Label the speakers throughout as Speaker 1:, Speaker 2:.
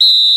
Speaker 1: Thank you.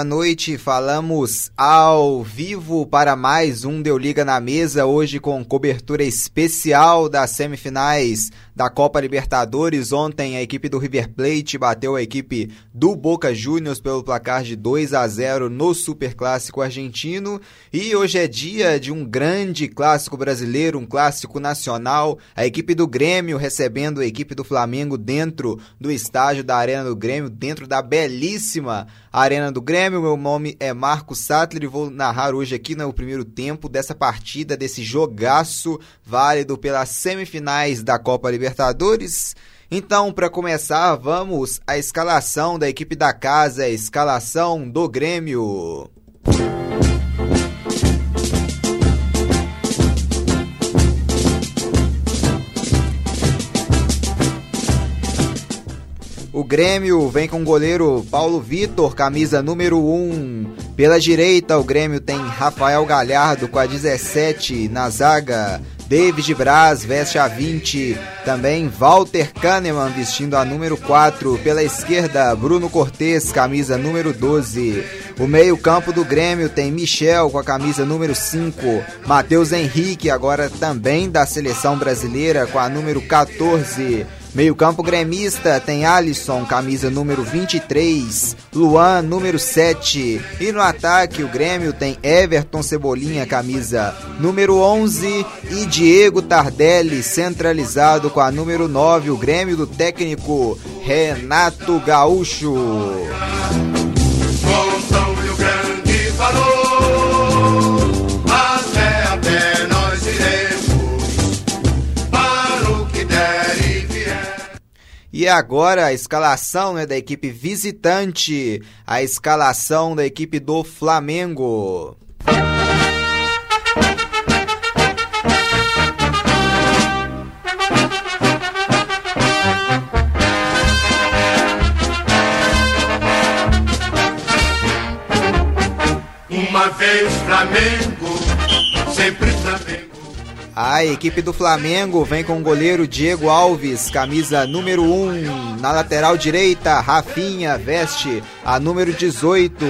Speaker 1: Boa noite, falamos ao vivo para mais um Deu Liga na Mesa, hoje com cobertura especial das semifinais da Copa Libertadores. Ontem a equipe do River Plate bateu a equipe do Boca Juniors pelo placar de 2 a 0 no Superclássico argentino. E hoje é dia de um grande clássico brasileiro, um clássico nacional. A equipe do Grêmio recebendo a equipe do Flamengo dentro do estádio da Arena do Grêmio, dentro da belíssima Arena do Grêmio. Meu nome é Marco Sattler e vou narrar hoje aqui no primeiro tempo dessa partida, desse jogaço válido pelas semifinais da Copa Libertadores Libertadores. Então, para começar, vamos à escalação da equipe da casa, a escalação do Grêmio. Grêmio vem com o goleiro Paulo Vitor, camisa número 1. Pela direita, o Grêmio tem Rafael Galhardo com a 17 na zaga. David Braz veste a 20. Também Walter Kahneman vestindo a número 4. Pela esquerda, Bruno Cortes, camisa número 12. O meio-campo do Grêmio tem Michel com a camisa número 5. Matheus Henrique, agora também da seleção brasileira, com a número 14. Meio campo gremista tem Alisson, camisa número 23, Luan, número 7. E no ataque o Grêmio tem Everton Cebolinha, camisa número 11 e Diego Tardelli, centralizado com a número 9, o Grêmio do técnico Renato Gaúcho. E agora a escalação né, da equipe visitante, a escalação da equipe do Flamengo. Uma vez Flamengo. A equipe do Flamengo vem com o goleiro Diego Alves, camisa número 1. Na lateral direita, Rafinha veste a número 18.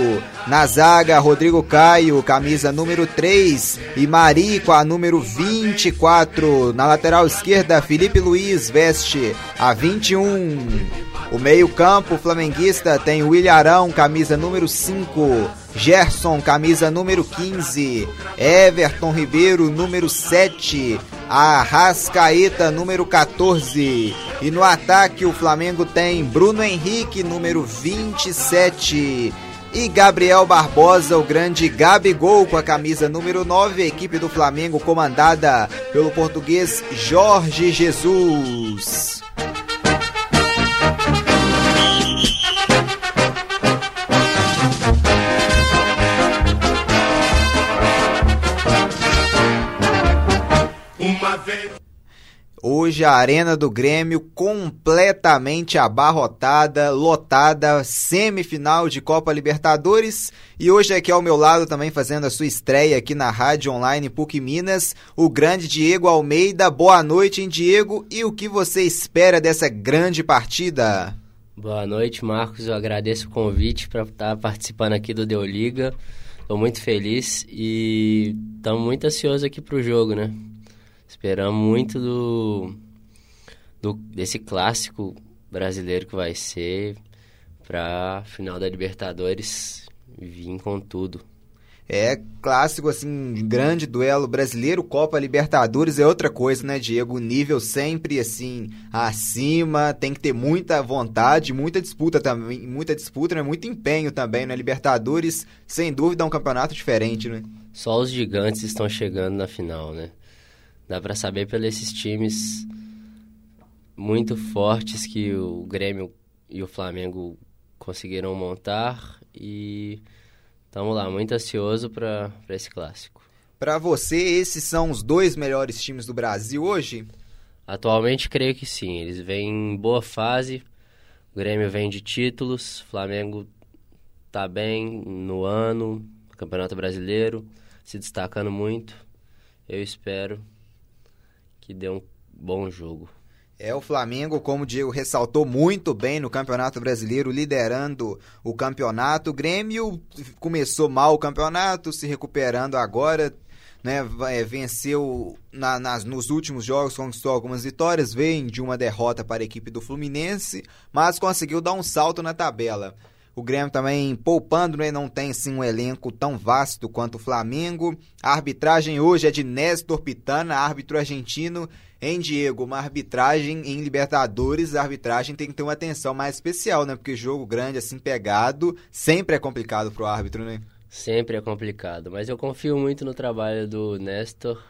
Speaker 1: Na zaga, Rodrigo Caio, camisa número 3. E Mari com a número 24. Na lateral esquerda, Felipe Luiz veste a 21. O meio-campo flamenguista tem William Arão, camisa número 5. Gerson, camisa número 15. Everton Ribeiro, número 7. Arrascaeta, número 14. E no ataque o Flamengo tem Bruno Henrique, número 27. E Gabriel Barbosa, o grande Gabigol, com a camisa número 9, a equipe do Flamengo comandada pelo português Jorge Jesus. Hoje a Arena do Grêmio completamente abarrotada, lotada, semifinal de Copa Libertadores. E hoje aqui ao meu lado também fazendo a sua estreia aqui na Rádio Online PUC Minas, o grande Diego Almeida. Boa noite, hein, Diego? E o que você espera dessa grande partida?
Speaker 2: Boa noite, Marcos. Eu agradeço o convite para estar participando aqui do Deu Liga. Estou muito feliz e estamos muito ansiosos aqui para o jogo, né? Esperamos muito do, do desse clássico brasileiro que vai ser para final da Libertadores vir com tudo.
Speaker 1: É clássico, assim, grande duelo brasileiro, Copa Libertadores é outra coisa, né, Diego? O nível sempre, assim, acima, tem que ter muita vontade, muita disputa também, muita disputa, né? Muito empenho também, né? Libertadores, sem dúvida, é um campeonato diferente, né?
Speaker 2: Só os gigantes estão chegando na final, né? Dá para saber pelos esses times muito fortes que o Grêmio e o Flamengo conseguiram montar e estamos lá, muito ansioso para esse clássico.
Speaker 1: Para você, esses são os dois melhores times do Brasil hoje?
Speaker 2: Atualmente, creio que sim. Eles vêm em boa fase. O Grêmio vem de títulos, o Flamengo tá bem no ano, Campeonato Brasileiro, se destacando muito. Eu espero que dê um bom jogo.
Speaker 1: É o Flamengo, como o Diego ressaltou muito bem no Campeonato Brasileiro, liderando o campeonato. O Grêmio começou mal o campeonato, se recuperando agora, né? É, venceu na, nas, nos últimos jogos, conquistou algumas vitórias, vem de uma derrota para a equipe do Fluminense, mas conseguiu dar um salto na tabela. O Grêmio também poupando, né? não tem sim um elenco tão vasto quanto o Flamengo. A arbitragem hoje é de Néstor Pitana, árbitro argentino. Em Diego, uma arbitragem em Libertadores, a arbitragem tem que ter uma atenção mais especial, né? Porque jogo grande, assim, pegado, sempre é complicado pro árbitro, né?
Speaker 2: Sempre é complicado, mas eu confio muito no trabalho do Néstor.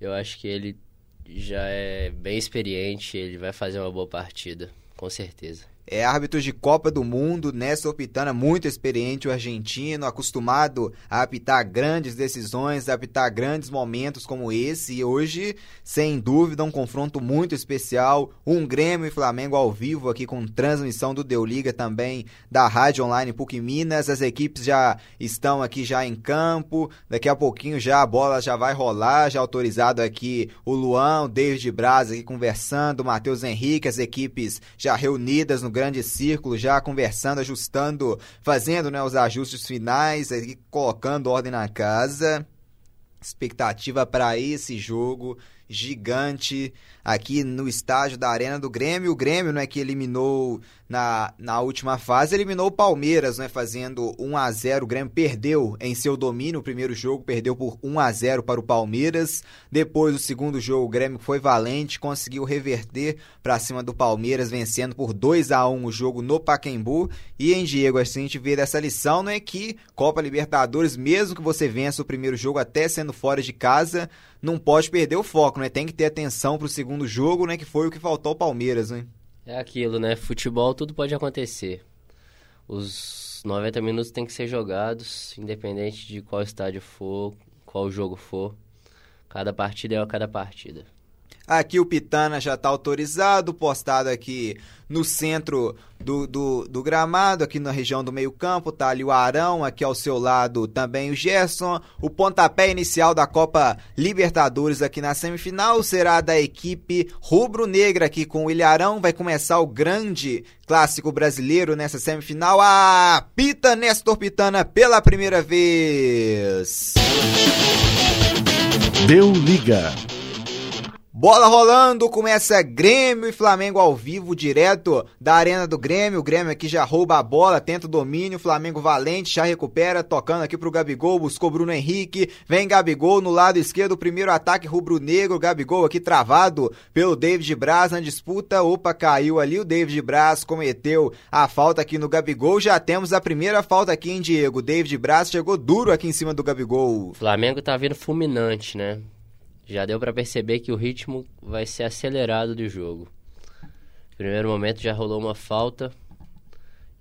Speaker 2: Eu acho que ele já é bem experiente, ele vai fazer uma boa partida, com certeza
Speaker 1: é árbitro de Copa do Mundo, Néstor Pitana, muito experiente, o argentino, acostumado a apitar grandes decisões, a apitar grandes momentos como esse. E hoje, sem dúvida, um confronto muito especial. Um Grêmio e Flamengo ao vivo aqui com transmissão do Deu Liga também da Rádio Online PUC Minas. As equipes já estão aqui já em campo. Daqui a pouquinho já a bola já vai rolar. Já autorizado aqui o Luan, o David Braz aqui conversando, o Matheus Henrique, as equipes já reunidas no grande círculo, já conversando, ajustando, fazendo né, os ajustes finais, aí, colocando ordem na casa. Expectativa para esse jogo gigante aqui no estádio da Arena do Grêmio. O Grêmio, né, que eliminou na, na última fase, eliminou o Palmeiras, né, fazendo 1 a 0. O Grêmio perdeu em seu domínio o primeiro jogo, perdeu por 1 a 0 para o Palmeiras. Depois, o segundo jogo, o Grêmio foi valente, conseguiu reverter para cima do Palmeiras, vencendo por 2 a 1 o jogo no Pacaembu. E em Diego, a gente vê dessa lição, né, que Copa Libertadores, mesmo que você vença o primeiro jogo até sendo fora de casa, não pode perder o foco, né? Tem que ter atenção pro segundo jogo, né? Que foi o que faltou ao Palmeiras, né?
Speaker 2: É aquilo, né? Futebol tudo pode acontecer. Os 90 minutos têm que ser jogados, independente de qual estádio for, qual jogo for. Cada partida é cada partida.
Speaker 1: Aqui o Pitana já está autorizado, postado aqui no centro do, do, do, gramado, aqui na região do meio-campo, tá ali o Arão, aqui ao seu lado também o Gerson. O pontapé inicial da Copa Libertadores aqui na semifinal será da equipe rubro-negra aqui com o Ilharão. Vai começar o grande clássico brasileiro nessa semifinal. A Pita Nestor Pitana pela primeira vez.
Speaker 3: Deu liga.
Speaker 1: Bola rolando, começa Grêmio e Flamengo ao vivo, direto da Arena do Grêmio. O Grêmio aqui já rouba a bola, tenta o domínio. Flamengo valente, já recupera, tocando aqui pro Gabigol, buscou Bruno Henrique. Vem Gabigol no lado esquerdo, primeiro ataque rubro-negro. Gabigol aqui travado pelo David Braz na disputa. Opa, caiu ali. O David Braz cometeu a falta aqui no Gabigol. Já temos a primeira falta aqui em Diego. David Braz chegou duro aqui em cima do Gabigol.
Speaker 2: Flamengo tá vindo fulminante, né? Já deu para perceber que o ritmo vai ser acelerado do jogo. Primeiro momento já rolou uma falta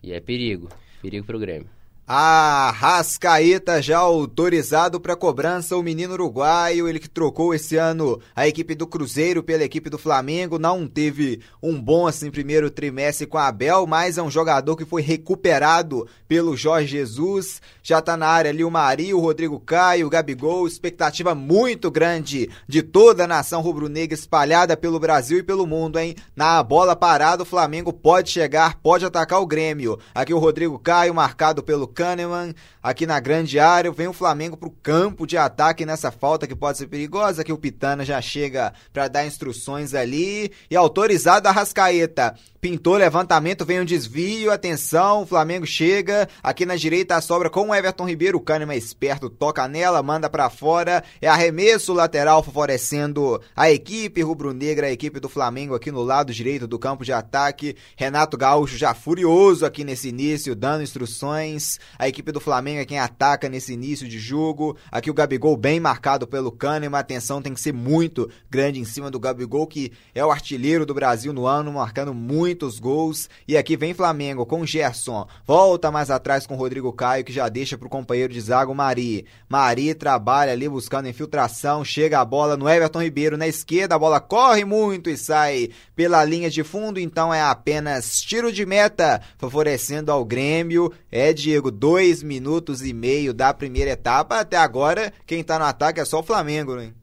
Speaker 2: e é perigo, perigo para o Grêmio.
Speaker 1: A Rascaeta já autorizado para cobrança, o menino uruguaio, ele que trocou esse ano a equipe do Cruzeiro pela equipe do Flamengo, não teve um bom assim primeiro trimestre com a Abel, mas é um jogador que foi recuperado pelo Jorge Jesus, já tá na área ali o Mario, o Rodrigo Caio, o Gabigol, expectativa muito grande de toda a nação rubro-negra espalhada pelo Brasil e pelo mundo, hein? Na bola parada, o Flamengo pode chegar, pode atacar o Grêmio. Aqui o Rodrigo Caio marcado pelo Kahneman aqui na grande área. Vem o Flamengo para o campo de ataque nessa falta que pode ser perigosa. Que o Pitana já chega para dar instruções ali. E autorizado a Rascaeta. Pintou levantamento, vem um desvio, atenção, o Flamengo chega, aqui na direita a sobra com o Everton Ribeiro, o Kahneman é esperto, toca nela, manda para fora, é arremesso lateral favorecendo a equipe rubro-negra, a equipe do Flamengo aqui no lado direito do campo de ataque, Renato Gaúcho já furioso aqui nesse início, dando instruções, a equipe do Flamengo é quem ataca nesse início de jogo, aqui o Gabigol bem marcado pelo Kahneman, a atenção tem que ser muito grande em cima do Gabigol, que é o artilheiro do Brasil no ano, marcando muito muitos gols. E aqui vem Flamengo com Gerson. Volta mais atrás com Rodrigo Caio, que já deixa pro companheiro de zaga o Mari. Mari trabalha ali buscando infiltração. Chega a bola no Everton Ribeiro na esquerda. A bola corre muito e sai pela linha de fundo. Então é apenas tiro de meta, favorecendo ao Grêmio. É, Diego, jogo, dois minutos e meio da primeira etapa. Até agora, quem tá no ataque é só o Flamengo, né?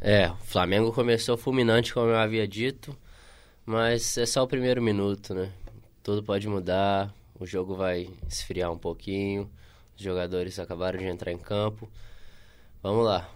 Speaker 2: É, o Flamengo começou fulminante, como eu havia dito, mas é só o primeiro minuto, né? Tudo pode mudar, o jogo vai esfriar um pouquinho, os jogadores acabaram de entrar em campo. Vamos lá,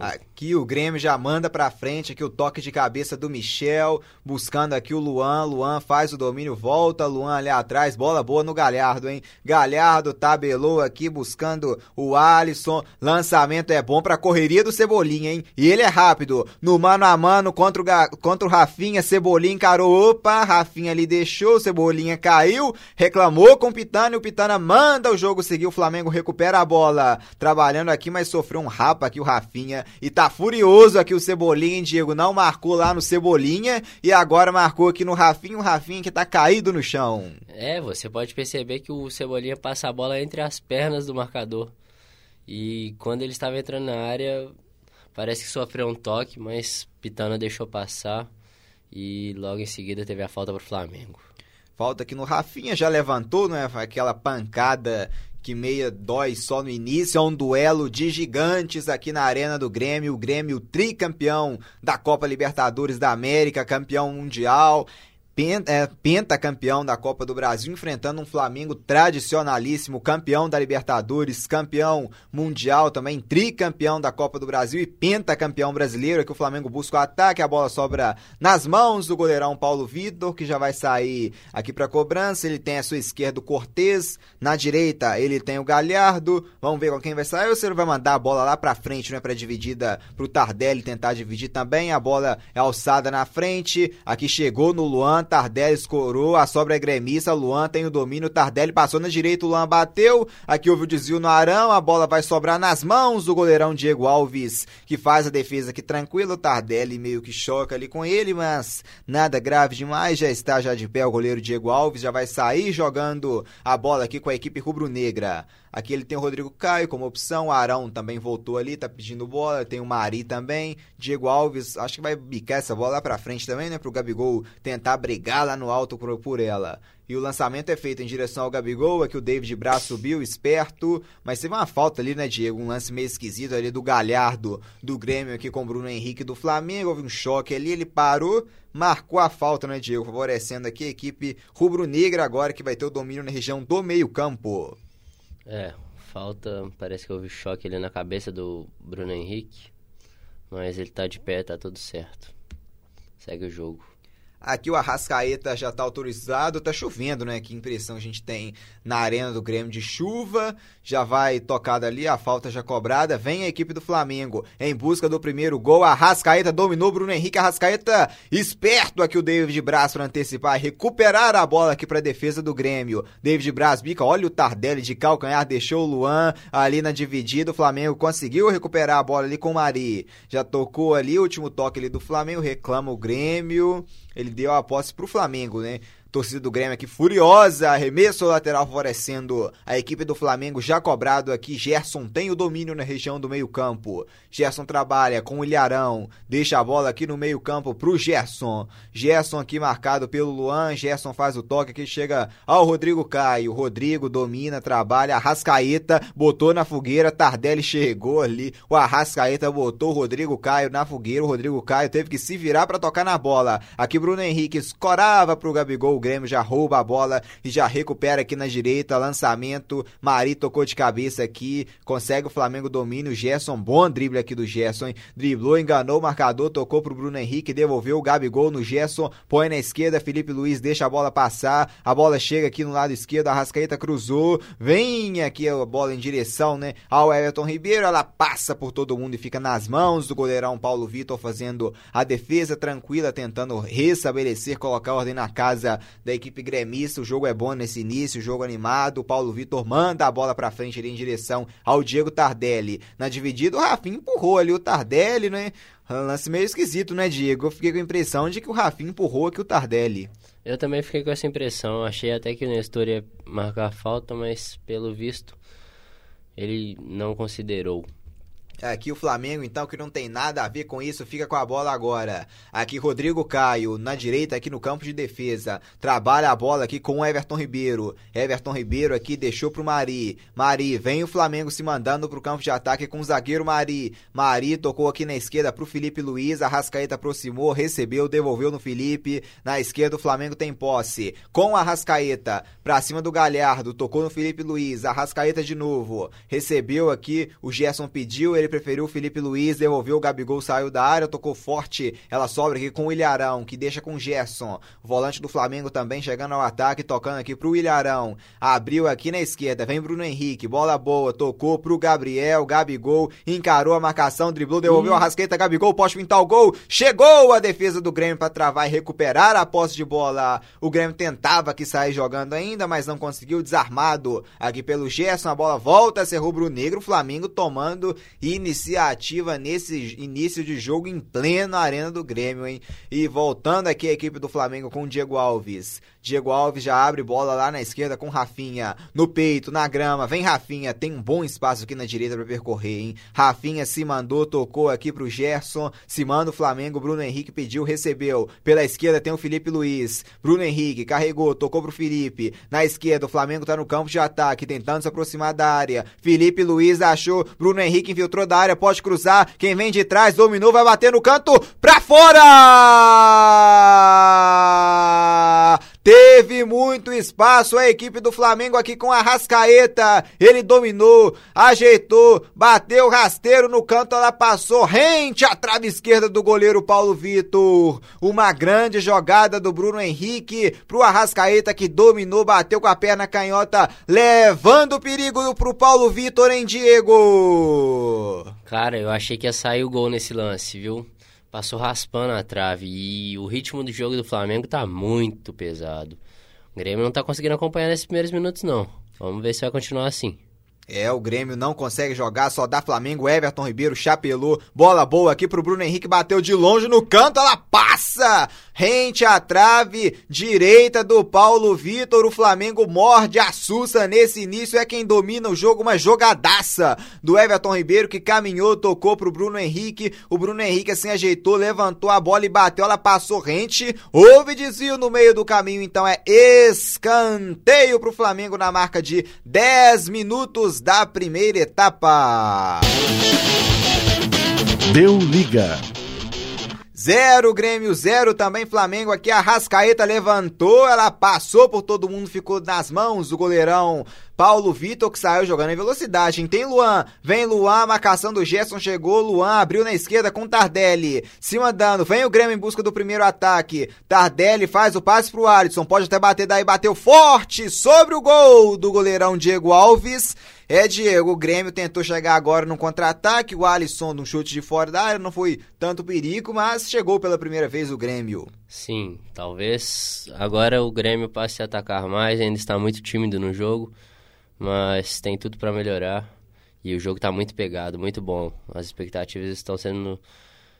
Speaker 1: Aqui o Grêmio já manda pra frente aqui o toque de cabeça do Michel, buscando aqui o Luan. Luan faz o domínio, volta. Luan ali atrás, bola boa no Galhardo, hein? Galhardo tabelou aqui buscando o Alisson. Lançamento é bom pra correria do Cebolinha, hein? E ele é rápido. No mano a mano contra o, contra o Rafinha, Cebolinha encarou. Opa, Rafinha ali deixou, Cebolinha caiu, reclamou com o Pitana e o Pitana manda o jogo seguir. O Flamengo recupera a bola. Trabalhando aqui, mas sofreu um rapa aqui o Rafinha e tá furioso aqui o Cebolinha, hein, Diego? Não marcou lá no Cebolinha e agora marcou aqui no Rafinha, o Rafinha que tá caído no chão.
Speaker 2: É, você pode perceber que o Cebolinha passa a bola entre as pernas do marcador. E quando ele estava entrando na área, parece que sofreu um toque, mas Pitana deixou passar e logo em seguida teve a falta para o Flamengo.
Speaker 1: Falta aqui no Rafinha, já levantou, né? Aquela pancada que meia dói só no início. É um duelo de gigantes aqui na Arena do Grêmio. O Grêmio tricampeão da Copa Libertadores da América, campeão mundial pentacampeão da Copa do Brasil, enfrentando um Flamengo tradicionalíssimo, campeão da Libertadores, campeão mundial também, tricampeão da Copa do Brasil e pentacampeão brasileiro. que o Flamengo busca o ataque, a bola sobra nas mãos do goleirão Paulo Vitor, que já vai sair aqui para cobrança. Ele tem a sua esquerda o Cortez, na direita ele tem o Galhardo. Vamos ver com quem vai sair se ele vai mandar a bola lá para frente, não é para dividida pro Tardelli tentar dividir também. A bola é alçada na frente. Aqui chegou no Luan Tardelli escorou, a sobra é gremista, Luan tem o domínio, Tardelli passou na direita, Luan bateu, aqui houve o desvio no Arão, a bola vai sobrar nas mãos do goleirão Diego Alves, que faz a defesa aqui tranquilo, Tardelli meio que choca ali com ele, mas nada grave demais, já está já de pé o goleiro Diego Alves, já vai sair jogando a bola aqui com a equipe rubro-negra. Aqui ele tem o Rodrigo Caio como opção, Arão também voltou ali, tá pedindo bola, tem o Mari também, Diego Alves, acho que vai bicar essa bola lá pra frente também, né, pro Gabigol tentar brigar lá no alto por, ela. E o lançamento é feito em direção ao Gabigol, aqui o David Braz subiu, esperto, mas teve uma falta ali, né, Diego? Um lance meio esquisito ali do Galhardo, do Grêmio aqui com o Bruno Henrique do Flamengo, houve um choque ali, ele parou, marcou a falta, né, Diego? Favorecendo aqui a equipe rubro-negra agora que vai ter o domínio na região do meio campo.
Speaker 2: É, falta, parece que houve choque ali na cabeça do Bruno Henrique, mas ele tá de pé, tá tudo certo. Segue o jogo.
Speaker 1: Aqui o Arrascaeta já está autorizado, tá chovendo, né? Que impressão a gente tem na arena do Grêmio de chuva. Já vai tocada ali, a falta já cobrada. Vem a equipe do Flamengo em busca do primeiro gol. Arrascaeta dominou Bruno Henrique. Arrascaeta esperto aqui o David Braz para antecipar recuperar a bola aqui para defesa do Grêmio. David Braz bica, olha o Tardelli de calcanhar, deixou o Luan ali na dividida. O Flamengo conseguiu recuperar a bola ali com o Mari. Já tocou ali, último toque ali do Flamengo, reclama o Grêmio. Ele deu a posse pro Flamengo, né? Torcida do Grêmio aqui furiosa, arremesso lateral favorecendo a equipe do Flamengo já cobrado aqui. Gerson tem o domínio na região do meio-campo. Gerson trabalha com o Ilharão, deixa a bola aqui no meio-campo pro Gerson. Gerson aqui marcado pelo Luan. Gerson faz o toque aqui, chega ao Rodrigo Caio. Rodrigo domina, trabalha. Arrascaeta botou na fogueira. Tardelli chegou ali. O Arrascaeta botou o Rodrigo Caio na fogueira. O Rodrigo Caio teve que se virar para tocar na bola. Aqui Bruno Henrique escorava pro Gabigol Grêmio já rouba a bola e já recupera aqui na direita, lançamento, Mari tocou de cabeça aqui, consegue o Flamengo domínio, Gerson, bom drible aqui do Gerson, hein? driblou, enganou o marcador, tocou pro Bruno Henrique, devolveu o Gabigol no Gerson, põe na esquerda, Felipe Luiz deixa a bola passar, a bola chega aqui no lado esquerdo, a Rascaeta cruzou, vem aqui a bola em direção, né, ao Everton Ribeiro, ela passa por todo mundo e fica nas mãos do goleirão Paulo Vitor fazendo a defesa tranquila, tentando restabelecer, colocar ordem na casa da equipe gremista. O jogo é bom nesse início, jogo animado. O Paulo Vitor manda a bola para frente ali em direção ao Diego Tardelli. Na dividida, o Rafinha empurrou ali o Tardelli, né? Um lance meio esquisito, né, Diego? Eu fiquei com a impressão de que o Rafinha empurrou aqui o Tardelli.
Speaker 2: Eu também fiquei com essa impressão. Achei até que o Nestor ia marcar falta, mas pelo visto ele não considerou.
Speaker 1: Aqui o Flamengo, então, que não tem nada a ver com isso, fica com a bola agora. Aqui Rodrigo Caio, na direita, aqui no campo de defesa. Trabalha a bola aqui com o Everton Ribeiro. Everton Ribeiro aqui deixou pro Mari. Mari, vem o Flamengo se mandando pro campo de ataque com o zagueiro Mari. Mari tocou aqui na esquerda pro Felipe Luiz. A Rascaeta aproximou, recebeu, devolveu no Felipe. Na esquerda o Flamengo tem posse. Com a Rascaeta pra cima do Galhardo, tocou no Felipe Luiz. A Rascaeta de novo. Recebeu aqui, o Gerson pediu, ele preferiu o Felipe Luiz, devolveu o Gabigol, saiu da área, tocou forte. Ela sobra aqui com o Ilharão, que deixa com o Gerson. O volante do Flamengo também chegando ao ataque, tocando aqui pro Ilharão. Abriu aqui na esquerda, vem Bruno Henrique, bola boa, tocou pro Gabriel, Gabigol, encarou a marcação, driblou, devolveu a rasqueta, Gabigol, pode pintar o gol. Chegou a defesa do Grêmio para travar e recuperar a posse de bola. O Grêmio tentava que sair jogando ainda, mas não conseguiu, desarmado aqui pelo Gerson, a bola volta a ser rubro-negro, o Flamengo tomando e iniciativa nesse início de jogo em pleno arena do Grêmio, hein? E voltando aqui a equipe do Flamengo com o Diego Alves. Diego Alves já abre bola lá na esquerda com Rafinha. No peito, na grama. Vem Rafinha. Tem um bom espaço aqui na direita para percorrer, hein? Rafinha se mandou, tocou aqui pro Gerson. Se manda o Flamengo. Bruno Henrique pediu, recebeu. Pela esquerda tem o Felipe Luiz. Bruno Henrique carregou, tocou pro Felipe. Na esquerda, o Flamengo tá no campo de ataque, tentando se aproximar da área. Felipe Luiz achou. Bruno Henrique infiltrou da área, pode cruzar. Quem vem de trás dominou, vai bater no canto pra fora! Teve muito espaço a equipe do Flamengo aqui com a Rascaeta. Ele dominou, ajeitou, bateu rasteiro no canto, ela passou rente à trave esquerda do goleiro Paulo Vitor. Uma grande jogada do Bruno Henrique pro Arrascaeta que dominou, bateu com a perna canhota, levando o perigo pro Paulo Vitor em Diego.
Speaker 2: Cara, eu achei que ia sair o gol nesse lance, viu? Passou raspando a trave e o ritmo do jogo do Flamengo tá muito pesado. O Grêmio não tá conseguindo acompanhar nesses primeiros minutos, não. Vamos ver se vai continuar assim.
Speaker 1: É, o Grêmio não consegue jogar, só dá Flamengo. Everton Ribeiro chapelou. Bola boa aqui pro Bruno Henrique, bateu de longe no canto, ela passa! Rente à trave direita do Paulo Vitor. O Flamengo morde, assusta nesse início. É quem domina o jogo, uma jogadaça do Everton Ribeiro que caminhou, tocou pro Bruno Henrique. O Bruno Henrique assim ajeitou, levantou a bola e bateu. Ela passou rente. Houve desvio no meio do caminho, então é escanteio pro Flamengo na marca de 10 minutos da primeira etapa.
Speaker 3: Deu liga.
Speaker 1: Zero Grêmio, zero também Flamengo aqui. A Rascaeta levantou, ela passou por todo mundo, ficou nas mãos do goleirão Paulo Vitor que saiu jogando em velocidade. Tem Luan, vem Luan, marcação do Gerson chegou. Luan abriu na esquerda com Tardelli. Se mandando, vem o Grêmio em busca do primeiro ataque. Tardelli faz o passe pro Alisson, pode até bater daí, bateu forte sobre o gol do goleirão Diego Alves. É, Diego, o Grêmio tentou chegar agora no contra-ataque, o Alisson num chute de fora da área, não foi tanto perigo, mas chegou pela primeira vez o Grêmio.
Speaker 2: Sim, talvez agora o Grêmio passe a atacar mais, ainda está muito tímido no jogo, mas tem tudo para melhorar. E o jogo está muito pegado, muito bom. As expectativas estão sendo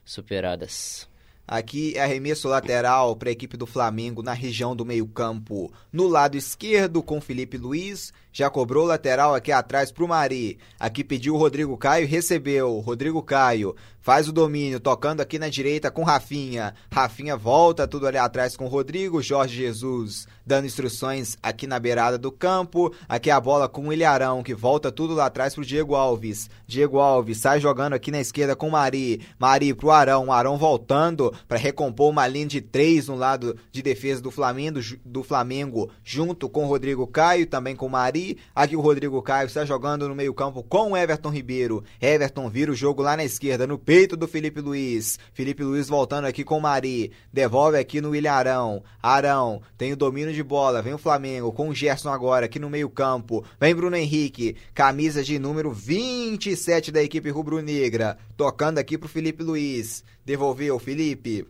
Speaker 2: superadas.
Speaker 1: Aqui é arremesso lateral para a equipe do Flamengo na região do meio-campo. No lado esquerdo, com Felipe Luiz. Já cobrou lateral aqui atrás para o Mari. Aqui pediu o Rodrigo Caio, recebeu. Rodrigo Caio faz o domínio, tocando aqui na direita com Rafinha. Rafinha volta tudo ali atrás com o Rodrigo. Jorge Jesus dando instruções aqui na beirada do campo. Aqui a bola com o Ilharão, que volta tudo lá atrás pro Diego Alves. Diego Alves sai jogando aqui na esquerda com o Mari. Mari pro Arão. Arão voltando para recompor uma linha de três no lado de defesa do Flamengo, do Flamengo junto com o Rodrigo Caio, também com o Mari. Aqui o Rodrigo Caio está jogando no meio-campo com o Everton Ribeiro. Everton vira o jogo lá na esquerda, no peito do Felipe Luiz. Felipe Luiz voltando aqui com o Mari. Devolve aqui no William Arão. Arão tem o domínio de bola. Vem o Flamengo com o Gerson agora aqui no meio-campo. Vem Bruno Henrique, camisa de número 27 da equipe rubro-negra. Tocando aqui pro Felipe Luiz. Devolveu Felipe.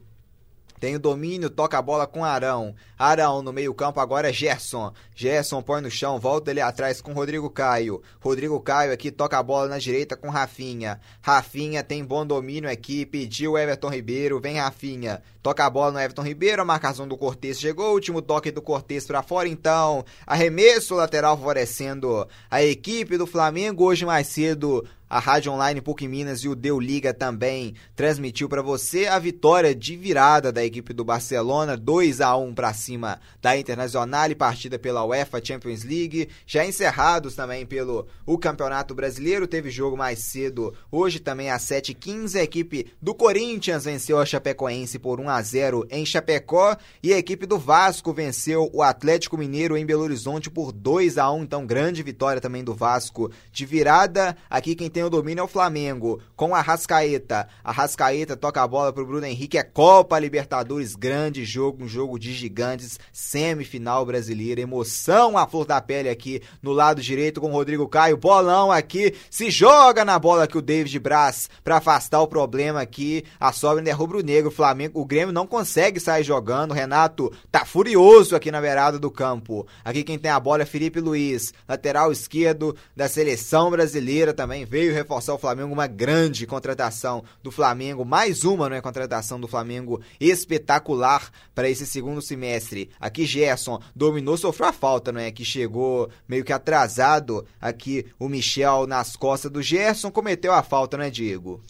Speaker 1: Tem o domínio, toca a bola com Arão. Arão no meio-campo agora é Gerson. Gerson põe no chão, volta ele atrás com Rodrigo Caio. Rodrigo Caio aqui toca a bola na direita com Rafinha. Rafinha tem bom domínio aqui, pediu Everton Ribeiro, vem Rafinha. Toca a bola no Everton Ribeiro, a marcação do Cortez chegou, último toque do Cortez para fora então. Arremesso lateral favorecendo a equipe do Flamengo hoje mais cedo a Rádio Online PUC Minas e o Deu Liga também transmitiu para você a vitória de virada da equipe do Barcelona, 2 a 1 para cima da Internacional e partida pela UEFA Champions League. Já encerrados também pelo o Campeonato Brasileiro, teve jogo mais cedo, hoje também às 7h15. A equipe do Corinthians venceu a Chapecoense por 1 a 0 em Chapecó e a equipe do Vasco venceu o Atlético Mineiro em Belo Horizonte por 2 a 1 então grande vitória também do Vasco de virada. Aqui quem tem o domínio é o Flamengo, com a Rascaeta. A Rascaeta toca a bola pro Bruno Henrique, é Copa Libertadores, grande jogo, um jogo de gigantes, semifinal brasileira, emoção à flor da pele aqui no lado direito com o Rodrigo Caio, bolão aqui, se joga na bola aqui o David Braz para afastar o problema aqui, a sobra é rubro-negro, o Flamengo, o Grêmio não consegue sair jogando, o Renato tá furioso aqui na beirada do campo. Aqui quem tem a bola é Felipe Luiz, lateral esquerdo da seleção brasileira também veio reforçar o Flamengo, uma grande contratação do Flamengo, mais uma, não é, contratação do Flamengo espetacular para esse segundo semestre. Aqui Gerson dominou, sofreu a falta, não é, que chegou meio que atrasado aqui o Michel nas costas do Gerson, cometeu a falta, não é, Diego?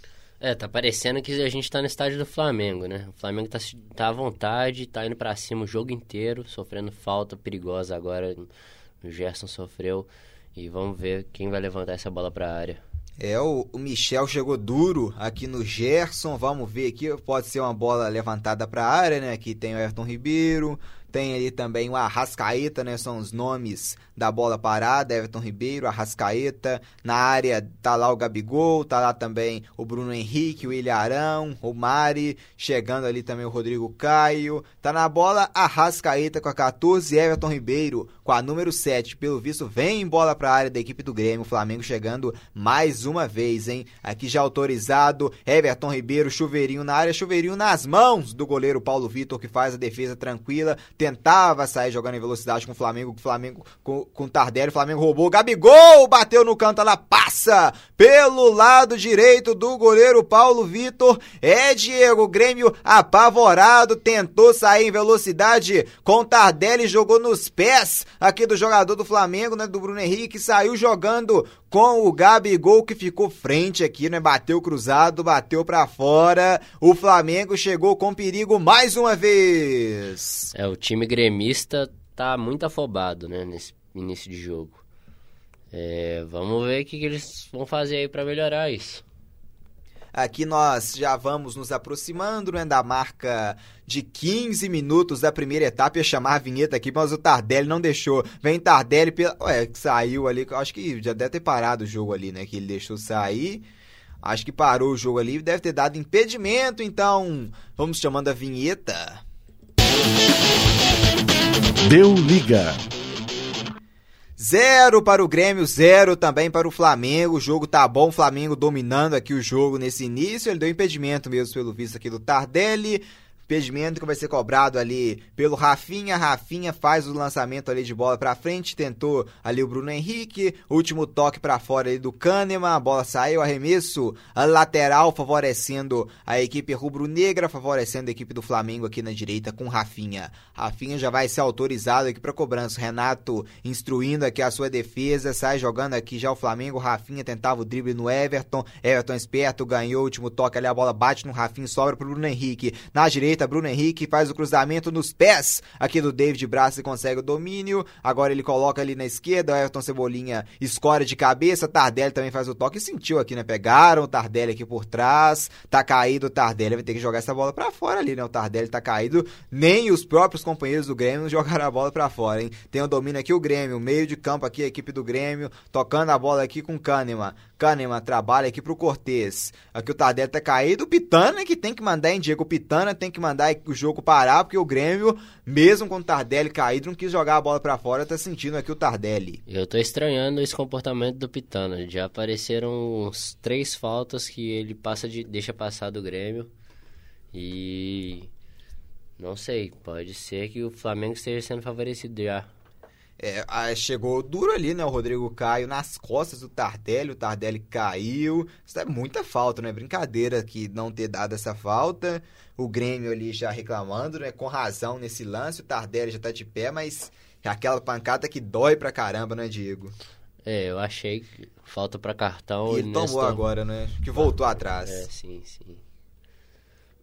Speaker 2: É, tá parecendo que a gente tá no estádio do Flamengo, né? O Flamengo tá, tá à vontade, tá indo para cima o jogo inteiro, sofrendo falta perigosa agora. O Gerson sofreu. E vamos ver quem vai levantar essa bola para a área.
Speaker 1: É, o, o, Michel chegou duro aqui no Gerson. Vamos ver aqui. Pode ser uma bola levantada para a área, né? Aqui tem o Everton Ribeiro. Tem ali também o Arrascaeta, né? São os nomes da bola parada. Everton Ribeiro, Arrascaeta. Na área tá lá o Gabigol, tá lá também o Bruno Henrique, o Ilharão, o Mari. Chegando ali também o Rodrigo Caio. Tá na bola Arrascaeta com a 14, Everton Ribeiro com a número 7. Pelo visto, vem bola para a área da equipe do Grêmio. O Flamengo chegando mais uma vez, hein? Aqui já autorizado. Everton Ribeiro, chuveirinho na área, chuveirinho nas mãos do goleiro Paulo Vitor, que faz a defesa tranquila tentava sair jogando em velocidade com o Flamengo, com o Flamengo com, com o Tardelli, o Flamengo roubou, Gabigol bateu no canto, ela passa pelo lado direito do goleiro Paulo Vitor, é Diego, Grêmio apavorado, tentou sair em velocidade com o Tardelli, jogou nos pés aqui do jogador do Flamengo, né, do Bruno Henrique, saiu jogando com o Gabigol que ficou frente aqui, né? Bateu cruzado, bateu para fora. O Flamengo chegou com perigo mais uma vez.
Speaker 2: É, o time gremista tá muito afobado, né, nesse início de jogo. É, vamos ver o que, que eles vão fazer aí para melhorar isso.
Speaker 1: Aqui nós já vamos nos aproximando né, da marca de 15 minutos da primeira etapa. Ia chamar a vinheta aqui, mas o Tardelli não deixou. Vem Tardelli, pela... Ué, saiu ali. Acho que já deve ter parado o jogo ali, né? Que ele deixou sair. Acho que parou o jogo ali. Deve ter dado impedimento. Então, vamos chamando a vinheta.
Speaker 3: Deu liga.
Speaker 1: Zero para o Grêmio, zero também para o Flamengo. O jogo tá bom, o Flamengo dominando aqui o jogo nesse início. Ele deu impedimento mesmo, pelo visto aqui do Tardelli impedimento que vai ser cobrado ali pelo Rafinha. Rafinha faz o lançamento ali de bola para frente, tentou ali o Bruno Henrique, último toque para fora ali do Kahneman, a bola saiu, arremesso lateral favorecendo a equipe rubro-negra, favorecendo a equipe do Flamengo aqui na direita com Rafinha. Rafinha já vai ser autorizado aqui para cobrança. Renato instruindo aqui a sua defesa, sai jogando aqui já o Flamengo. Rafinha tentava o drible no Everton, Everton esperto, ganhou o último toque ali, a bola bate no Rafinha, sobra pro Bruno Henrique. Na direita direita, Bruno Henrique faz o cruzamento nos pés aqui do David Braz e consegue o domínio. Agora ele coloca ali na esquerda, o Everton Cebolinha escora de cabeça, Tardelli também faz o toque sentiu aqui, né? Pegaram o Tardelli aqui por trás, tá caído o Tardelli, vai ter que jogar essa bola para fora ali, né? O Tardelli tá caído, nem os próprios companheiros do Grêmio jogaram a bola para fora, hein? Tem o domínio aqui o Grêmio, meio de campo aqui a equipe do Grêmio, tocando a bola aqui com Kahneman. Kahneman trabalha aqui pro Cortez. Aqui o Tardelli tá caído, o Pitana que tem que mandar em Diego, o Pitana tem que mandar o jogo parar, porque o Grêmio, mesmo com o Tardelli caído, não quis jogar a bola para fora, tá sentindo aqui o Tardelli.
Speaker 2: Eu tô estranhando esse comportamento do Pitana. Já apareceram uns três faltas que ele passa de deixa passar do Grêmio. E não sei, pode ser que o Flamengo esteja sendo favorecido já.
Speaker 1: É, chegou duro ali, né? O Rodrigo Caio nas costas do Tardelli. O Tardelli caiu. Isso é muita falta, né? Brincadeira que não ter dado essa falta. O Grêmio ali já reclamando, né? Com razão nesse lance. O Tardelli já tá de pé, mas é aquela pancada que dói pra caramba, né, Diego?
Speaker 2: É, eu achei que falta para cartão.
Speaker 1: E ele tomou agora, né? Que voltou atrás.
Speaker 2: É, sim, sim.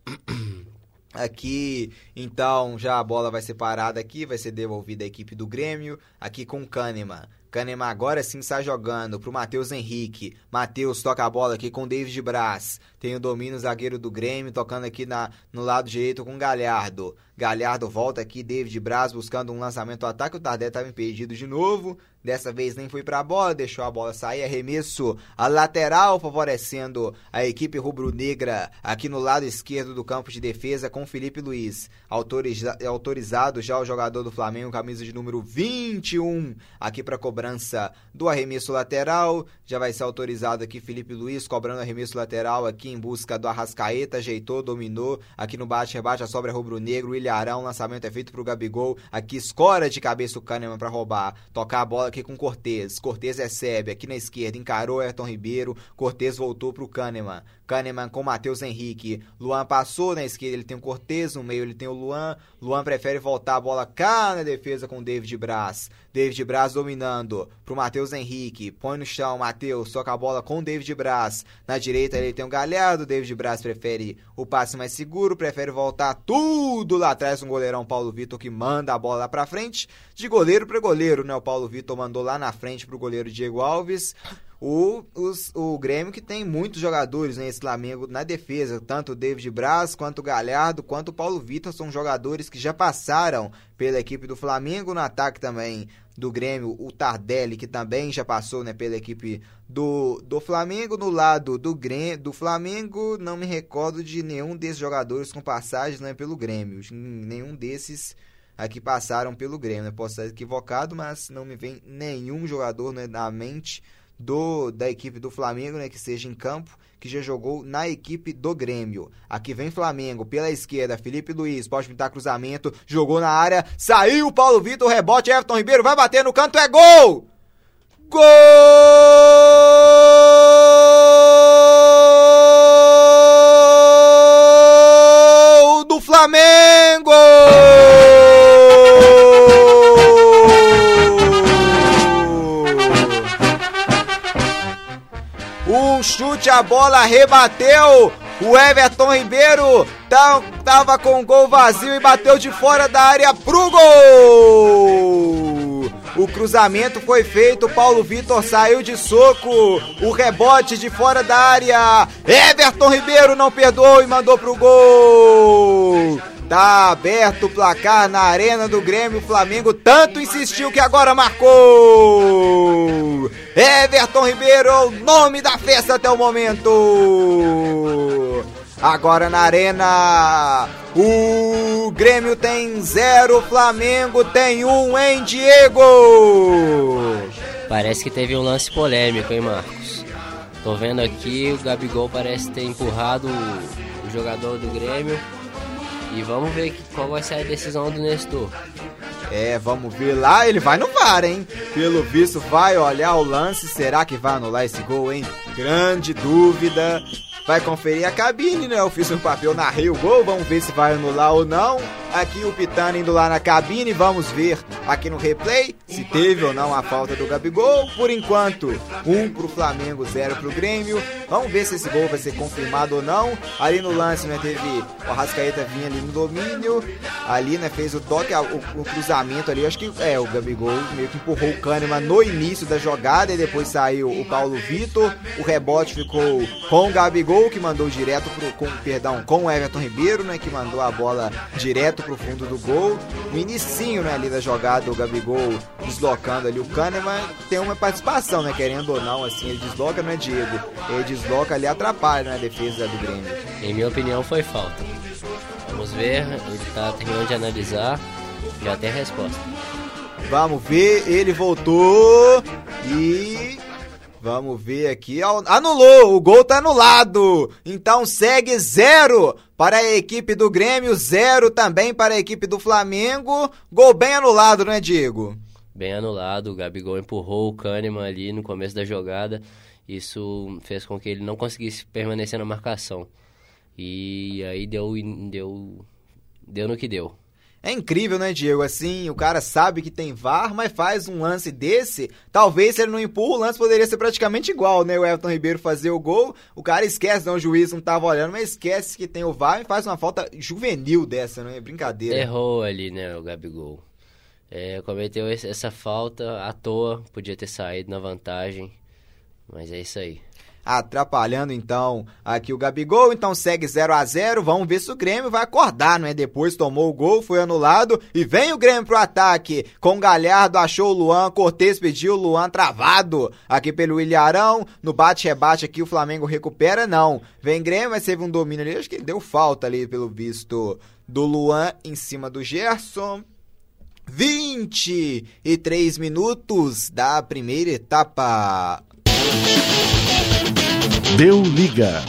Speaker 1: Aqui, então, já a bola vai ser parada aqui, vai ser devolvida à equipe do Grêmio, aqui com o Kahneman. Kahneman agora sim está jogando pro Matheus Henrique. Matheus toca a bola aqui com o David Braz. Tem o domínio zagueiro do Grêmio, tocando aqui na, no lado direito com o Galhardo. Galhardo volta aqui, David Braz buscando um lançamento ao ataque. O Tardé estava impedido de novo. Dessa vez nem foi para a bola, deixou a bola sair. Arremesso a lateral, favorecendo a equipe rubro-negra aqui no lado esquerdo do campo de defesa com Felipe Luiz. Autoriza autorizado já o jogador do Flamengo, camisa de número 21, aqui para cobrança do arremesso lateral. Já vai ser autorizado aqui Felipe Luiz cobrando arremesso lateral aqui em busca do Arrascaeta. Ajeitou, dominou. Aqui no bate-rebate a sobra rubro-negro. Ilharão, lançamento é feito para o Gabigol. Aqui escora de cabeça o Kahneman para roubar. Tocar a bola aqui com Cortez. Cortez recebe aqui na esquerda, encarou Ayrton Ribeiro. Cortez voltou pro Kahneman. Kahneman com Matheus Henrique. Luan passou na esquerda, ele tem o Cortez, no meio ele tem o Luan. Luan prefere voltar a bola cá na defesa com David Braz. David Braz dominando pro Matheus Henrique. Põe no chão, Matheus toca a bola com David Braz. Na direita ele tem o Galhardo. David Braz prefere o passe mais seguro, prefere voltar tudo lá atrás com o goleirão Paulo Vitor que manda a bola lá pra frente. De goleiro para goleiro, né? O Paulo Vitor mandou lá na frente pro goleiro Diego Alves o, os, o Grêmio que tem muitos jogadores né, Flamengo na defesa, tanto o David Braz, quanto o Galhardo, quanto o Paulo Vitor, são jogadores que já passaram pela equipe do Flamengo, no ataque também do Grêmio, o Tardelli, que também já passou né, pela equipe do, do Flamengo, no lado do Grêmio, do Flamengo, não me recordo de nenhum desses jogadores com passagens né, pelo Grêmio, nenhum desses aqui passaram pelo Grêmio, né? posso estar equivocado, mas não me vem nenhum jogador né, na mente do da equipe do Flamengo, né, que seja em campo, que já jogou na equipe do Grêmio. Aqui vem Flamengo pela esquerda, Felipe Luiz, pode pintar cruzamento, jogou na área, saiu Paulo Vitor, rebote, Everton Ribeiro vai bater no canto, é gol! Gol chute, a bola rebateu. O Everton Ribeiro tá, tava com o gol vazio e bateu de fora da área pro gol. O cruzamento foi feito, Paulo Vitor saiu de soco. O rebote de fora da área. Everton Ribeiro não perdoou e mandou pro gol. Tá aberto o placar na arena do Grêmio. O Flamengo tanto insistiu que agora marcou. Everton Ribeiro, o nome da festa até o momento. Agora na arena, o Grêmio tem zero, Flamengo tem um, hein, Diego?
Speaker 2: Parece que teve um lance polêmico, hein, Marcos? Tô vendo aqui, o Gabigol parece ter empurrado o jogador do Grêmio e vamos ver qual vai ser a decisão do Nestor.
Speaker 1: É, vamos ver lá, ele vai no VAR, hein? Pelo visto vai olhar o lance, será que vai anular esse gol, hein? Grande dúvida. Vai conferir a cabine, né? Eu fiz um papel, narrei o gol, vamos ver se vai anular ou não. Aqui o Pitano indo lá na cabine, vamos ver aqui no replay se teve ou não a falta do Gabigol. Por enquanto, um pro Flamengo, zero pro Grêmio. Vamos ver se esse gol vai ser confirmado ou não. Ali no lance, né, teve o Arrascaeta vinha ali no domínio, ali, né, fez o toque, o, o cruzamento ali, acho que é, o Gabigol meio que empurrou o Kahneman no início da jogada e depois saiu o Paulo Vitor. O rebote ficou com o Gabigol, que mandou direto pro, com, perdão, com o Everton Ribeiro, né, que mandou a bola direto direto pro fundo do gol. No inicinho, né, ali da jogada, o Gabigol deslocando ali o Kahneman, tem uma participação, né, querendo ou não, assim, ele desloca, não é Diego, ele desloca ali, atrapalha, né, a defesa do Grêmio.
Speaker 2: Em minha opinião, foi falta. Vamos ver, ele tá terminando de analisar, já tem a resposta.
Speaker 1: Vamos ver, ele voltou e Vamos ver aqui. Anulou! O gol tá anulado! Então segue zero para a equipe do Grêmio, zero também para a equipe do Flamengo. Gol bem anulado, né, Diego?
Speaker 2: Bem anulado. O Gabigol empurrou o Kahneman ali no começo da jogada. Isso fez com que ele não conseguisse permanecer na marcação. E aí deu, deu, deu no que deu.
Speaker 1: É incrível, né, Diego? Assim, o cara sabe que tem VAR, mas faz um lance desse. Talvez se ele não empurra, o lance poderia ser praticamente igual, né? O Everton Ribeiro fazer o gol, o cara esquece, não, o juiz não tava olhando, mas esquece que tem o VAR e faz uma falta juvenil dessa, né? Brincadeira.
Speaker 2: Errou ali, né, o Gabigol. É, cometeu essa falta à toa, podia ter saído na vantagem, mas é isso aí
Speaker 1: atrapalhando então aqui o Gabigol, então segue 0 a 0 vamos ver se o Grêmio vai acordar, não é? Depois tomou o gol, foi anulado e vem o Grêmio pro ataque, com Galhardo, achou o Luan, Cortez pediu o Luan travado aqui pelo Ilharão, no bate-rebate aqui o Flamengo recupera, não, vem Grêmio, mas teve um domínio ali, acho que deu falta ali pelo visto do Luan em cima do Gerson. 23 minutos da primeira etapa.
Speaker 3: Deu liga.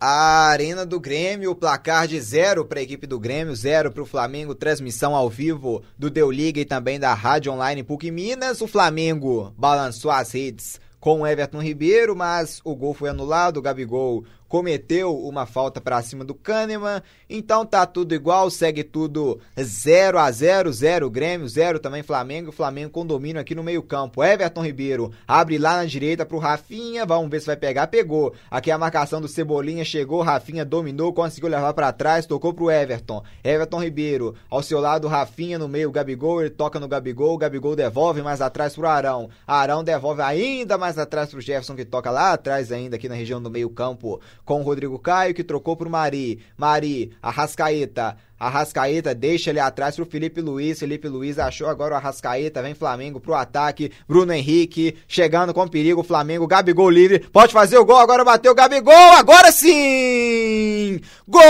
Speaker 1: A Arena do Grêmio, placar de zero para a equipe do Grêmio, zero para o Flamengo, transmissão ao vivo do Deu Liga e também da Rádio Online PUC Minas. O Flamengo balançou as redes com o Everton Ribeiro, mas o gol foi anulado. O Gabigol cometeu uma falta para cima do Kahneman. Então tá tudo igual, segue tudo 0 a 0 0 Grêmio, 0 também Flamengo. Flamengo com domínio aqui no meio-campo. Everton Ribeiro abre lá na direita pro Rafinha. Vamos ver se vai pegar. Pegou. Aqui a marcação do Cebolinha chegou. Rafinha dominou, conseguiu levar para trás, tocou pro Everton. Everton Ribeiro ao seu lado, Rafinha no meio. Gabigol, ele toca no Gabigol. Gabigol devolve mais atrás pro Arão. Arão devolve ainda mais atrás pro Jefferson que toca lá atrás ainda aqui na região do meio-campo com o Rodrigo Caio, que trocou pro Mari. Mari, Arrascaeta. Arrascaeta deixa ali atrás pro Felipe Luiz. Felipe Luiz achou agora o Arrascaeta. Vem Flamengo pro ataque. Bruno Henrique chegando com perigo. Flamengo, Gabigol livre. Pode fazer o gol. Agora bateu o Gabigol. Agora sim! Gol!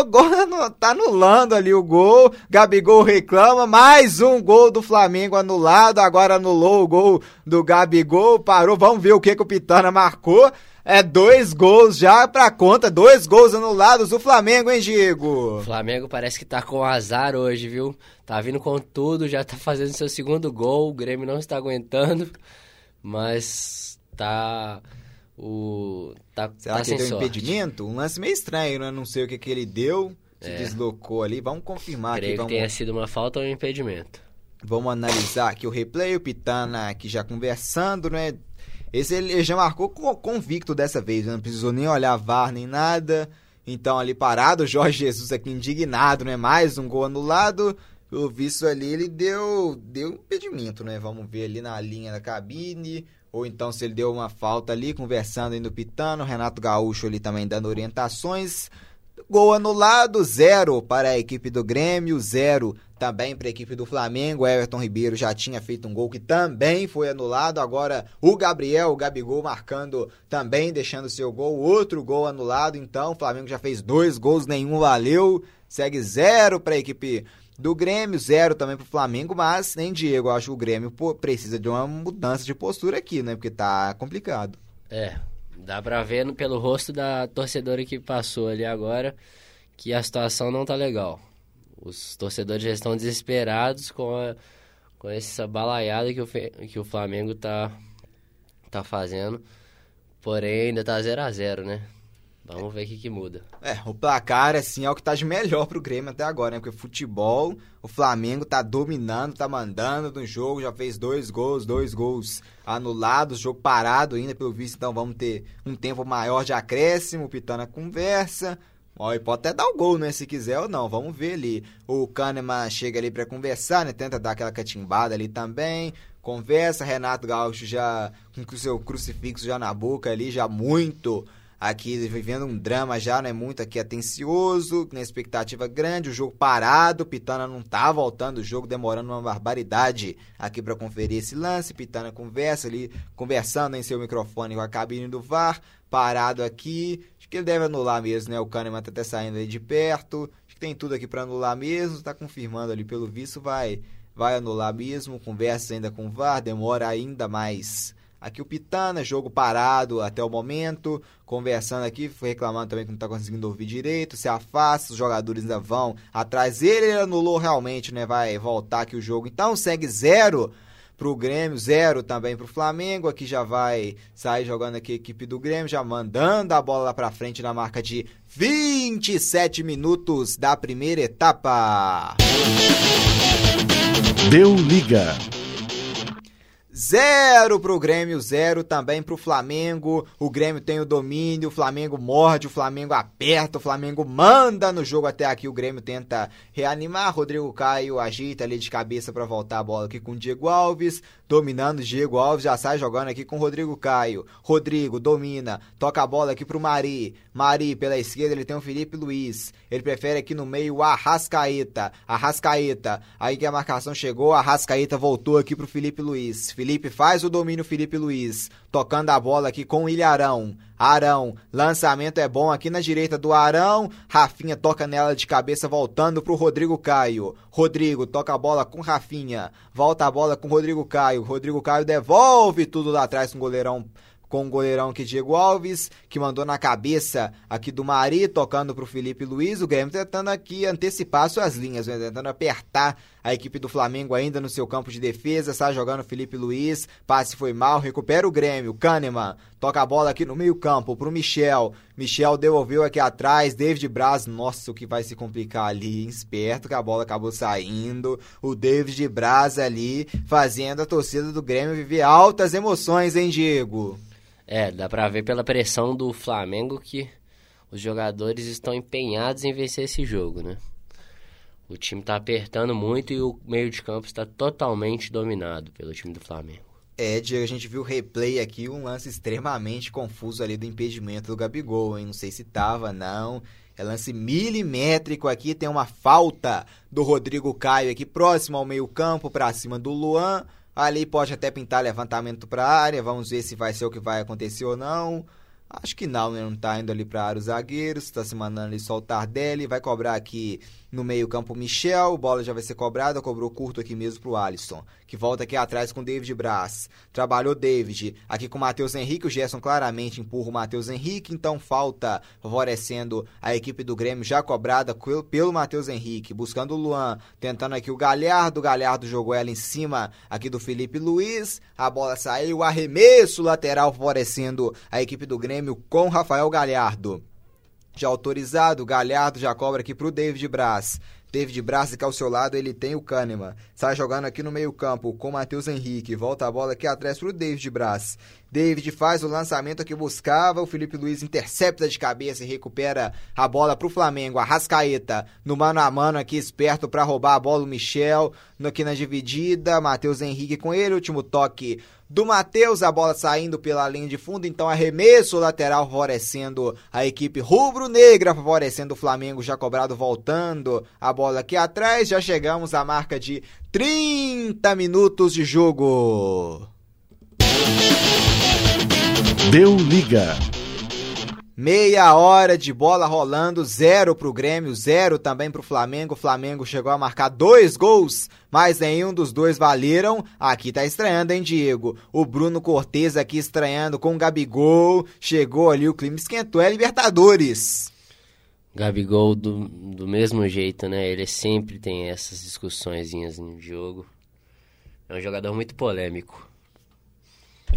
Speaker 1: Agora tá anulando ali o gol. Gabigol reclama. Mais um gol do Flamengo anulado. Agora anulou o gol do Gabigol. Parou. Vamos ver o que, que o Pitana marcou. É dois gols já pra conta, dois gols anulados do Flamengo, hein, Diego?
Speaker 2: O Flamengo parece que tá com azar hoje, viu? Tá vindo com tudo, já tá fazendo seu segundo gol, o Grêmio não está aguentando, mas tá. O. Tá,
Speaker 1: Será
Speaker 2: tá
Speaker 1: que
Speaker 2: deu
Speaker 1: sorte. impedimento? Um lance meio estranho, né? Não sei o que, que ele deu, se é. deslocou ali. Vamos confirmar
Speaker 2: Creio
Speaker 1: aqui.
Speaker 2: Vamos... que tenha sido uma falta ou um impedimento.
Speaker 1: Vamos analisar aqui o replay, o Pitana aqui já conversando, né? Esse ele já marcou convicto dessa vez, né? não precisou nem olhar VAR nem nada. Então ali parado, o Jorge Jesus aqui indignado, né? Mais um gol anulado. O visto ali ele deu deu impedimento, né? Vamos ver ali na linha da cabine. Ou então se ele deu uma falta ali, conversando aí no Pitano. Renato Gaúcho ali também dando orientações. Gol anulado, zero para a equipe do Grêmio, zero também para a equipe do Flamengo. Everton Ribeiro já tinha feito um gol que também foi anulado. Agora o Gabriel, o Gabigol marcando também, deixando seu gol. Outro gol anulado. Então o Flamengo já fez dois gols, nenhum valeu. Segue zero para a equipe do Grêmio, zero também para o Flamengo. Mas nem Diego, eu acho que o Grêmio precisa de uma mudança de postura aqui, né? Porque tá complicado.
Speaker 2: É, Dá pra ver pelo rosto da torcedora que passou ali agora que a situação não tá legal. Os torcedores já estão desesperados com, a, com essa balaiada que o, que o Flamengo tá, tá fazendo. Porém, ainda tá 0 a 0 né? Vamos ver o que, que muda.
Speaker 1: É, o placar, assim, é o que tá de melhor pro Grêmio até agora, né? Porque futebol, o Flamengo tá dominando, tá mandando no jogo, já fez dois gols, dois gols anulados, jogo parado ainda, pelo visto, então vamos ter um tempo maior de acréscimo, o Pitana conversa. Ó, pode até dar o gol, né? Se quiser ou não, vamos ver ali. O Kahneman chega ali para conversar, né? Tenta dar aquela catimbada ali também. Conversa, Renato Gaúcho já com o seu crucifixo já na boca ali, já muito aqui vivendo um drama já, né? Muito aqui atencioso, na expectativa grande, o jogo parado, Pitana não tá voltando, o jogo demorando uma barbaridade aqui para conferir esse lance. Pitana conversa ali, conversando em seu microfone com a cabine do VAR, parado aqui. Acho que ele deve anular mesmo, né? O Kahneman tá até saindo aí de perto. Acho que tem tudo aqui para anular mesmo, tá confirmando ali pelo visto, vai vai anular mesmo. Conversa ainda com o VAR, demora ainda mais Aqui o Pitana, jogo parado até o momento, conversando aqui, foi reclamando também que não está conseguindo ouvir direito, se afasta, os jogadores ainda vão atrás ele anulou realmente, né? Vai voltar aqui o jogo. Então segue zero pro Grêmio, zero também pro Flamengo. Aqui já vai sair jogando aqui a equipe do Grêmio, já mandando a bola lá pra frente na marca de 27 minutos da primeira etapa.
Speaker 3: Deu liga.
Speaker 1: Zero pro Grêmio, zero também pro Flamengo. O Grêmio tem o domínio, o Flamengo morde, o Flamengo aperta, o Flamengo manda no jogo até aqui. O Grêmio tenta reanimar. Rodrigo Caio agita ali de cabeça para voltar a bola aqui com o Diego Alves. Dominando o Diego Alves, já sai jogando aqui com o Rodrigo Caio. Rodrigo domina, toca a bola aqui pro Mari. Mari pela esquerda, ele tem o Felipe Luiz. Ele prefere aqui no meio o Arrascaeta. Arrascaeta. Aí que a marcação chegou, Arrascaeta voltou aqui pro Felipe Luiz. Felipe faz o domínio, Felipe Luiz. Tocando a bola aqui com o Ilharão. Arão, lançamento é bom aqui na direita do Arão. Rafinha toca nela de cabeça, voltando pro Rodrigo Caio. Rodrigo toca a bola com Rafinha. Volta a bola com Rodrigo Caio. Rodrigo Caio devolve tudo lá atrás com o goleirão com o goleirão aqui Diego Alves, que mandou na cabeça aqui do Mari, tocando pro Felipe Luiz. O Grêmio tentando aqui antecipar suas linhas, né? tentando apertar a equipe do Flamengo ainda no seu campo de defesa. Está jogando Felipe Luiz, passe foi mal, recupera o Grêmio. Kahneman toca a bola aqui no meio-campo pro Michel. Michel devolveu aqui atrás. David Braz, nossa, o que vai se complicar ali. Esperto que a bola acabou saindo. O David Braz ali fazendo a torcida do Grêmio viver altas emoções, hein, Diego?
Speaker 2: É, dá pra ver pela pressão do Flamengo que os jogadores estão empenhados em vencer esse jogo, né? O time tá apertando muito e o meio de campo está totalmente dominado pelo time do Flamengo.
Speaker 1: É, Diego, a gente viu o replay aqui, um lance extremamente confuso ali do impedimento do Gabigol, hein? Não sei se tava, não. É lance milimétrico aqui, tem uma falta do Rodrigo Caio aqui próximo ao meio campo, pra cima do Luan. Ali pode até pintar levantamento para a área, vamos ver se vai ser o que vai acontecer ou não. Acho que não, né? Não tá indo ali para área os zagueiros, tá se mandando ali só o Tardelli, vai cobrar aqui no meio-campo, Michel, bola já vai ser cobrada, cobrou curto aqui mesmo pro Alisson, que volta aqui atrás com David Braz. Trabalhou David, aqui com o Matheus Henrique, o Gerson claramente empurra o Matheus Henrique, então falta favorecendo a equipe do Grêmio já cobrada pelo Matheus Henrique, buscando o Luan, tentando aqui o Galhardo, o Galhardo jogou ela em cima aqui do Felipe Luiz, a bola saiu, arremesso lateral favorecendo a equipe do Grêmio com Rafael Galhardo. Já autorizado, Galhardo já cobra aqui pro David Braz. David Braz que ao seu lado ele tem o Kahneman. Sai jogando aqui no meio campo com Matheus Henrique. Volta a bola aqui atrás pro David Braz. David faz o lançamento que buscava. O Felipe Luiz intercepta de cabeça e recupera a bola pro Flamengo. Arrascaeta no mano a mano aqui, esperto para roubar a bola. O Michel aqui na dividida. Matheus Henrique com ele. Último toque do Matheus, a bola saindo pela linha de fundo, então arremesso lateral favorecendo a equipe rubro-negra, favorecendo o Flamengo já cobrado voltando a bola aqui atrás, já chegamos à marca de 30 minutos de jogo.
Speaker 3: Deu liga.
Speaker 1: Meia hora de bola rolando, zero pro Grêmio, zero também pro Flamengo. O Flamengo chegou a marcar dois gols, mas nenhum dos dois valeram. Aqui tá estranhando, hein, Diego? O Bruno Cortez aqui estranhando com o Gabigol. Chegou ali, o clima esquentou, é Libertadores.
Speaker 2: Gabigol do, do mesmo jeito, né? Ele sempre tem essas discussões no jogo. É um jogador muito polêmico.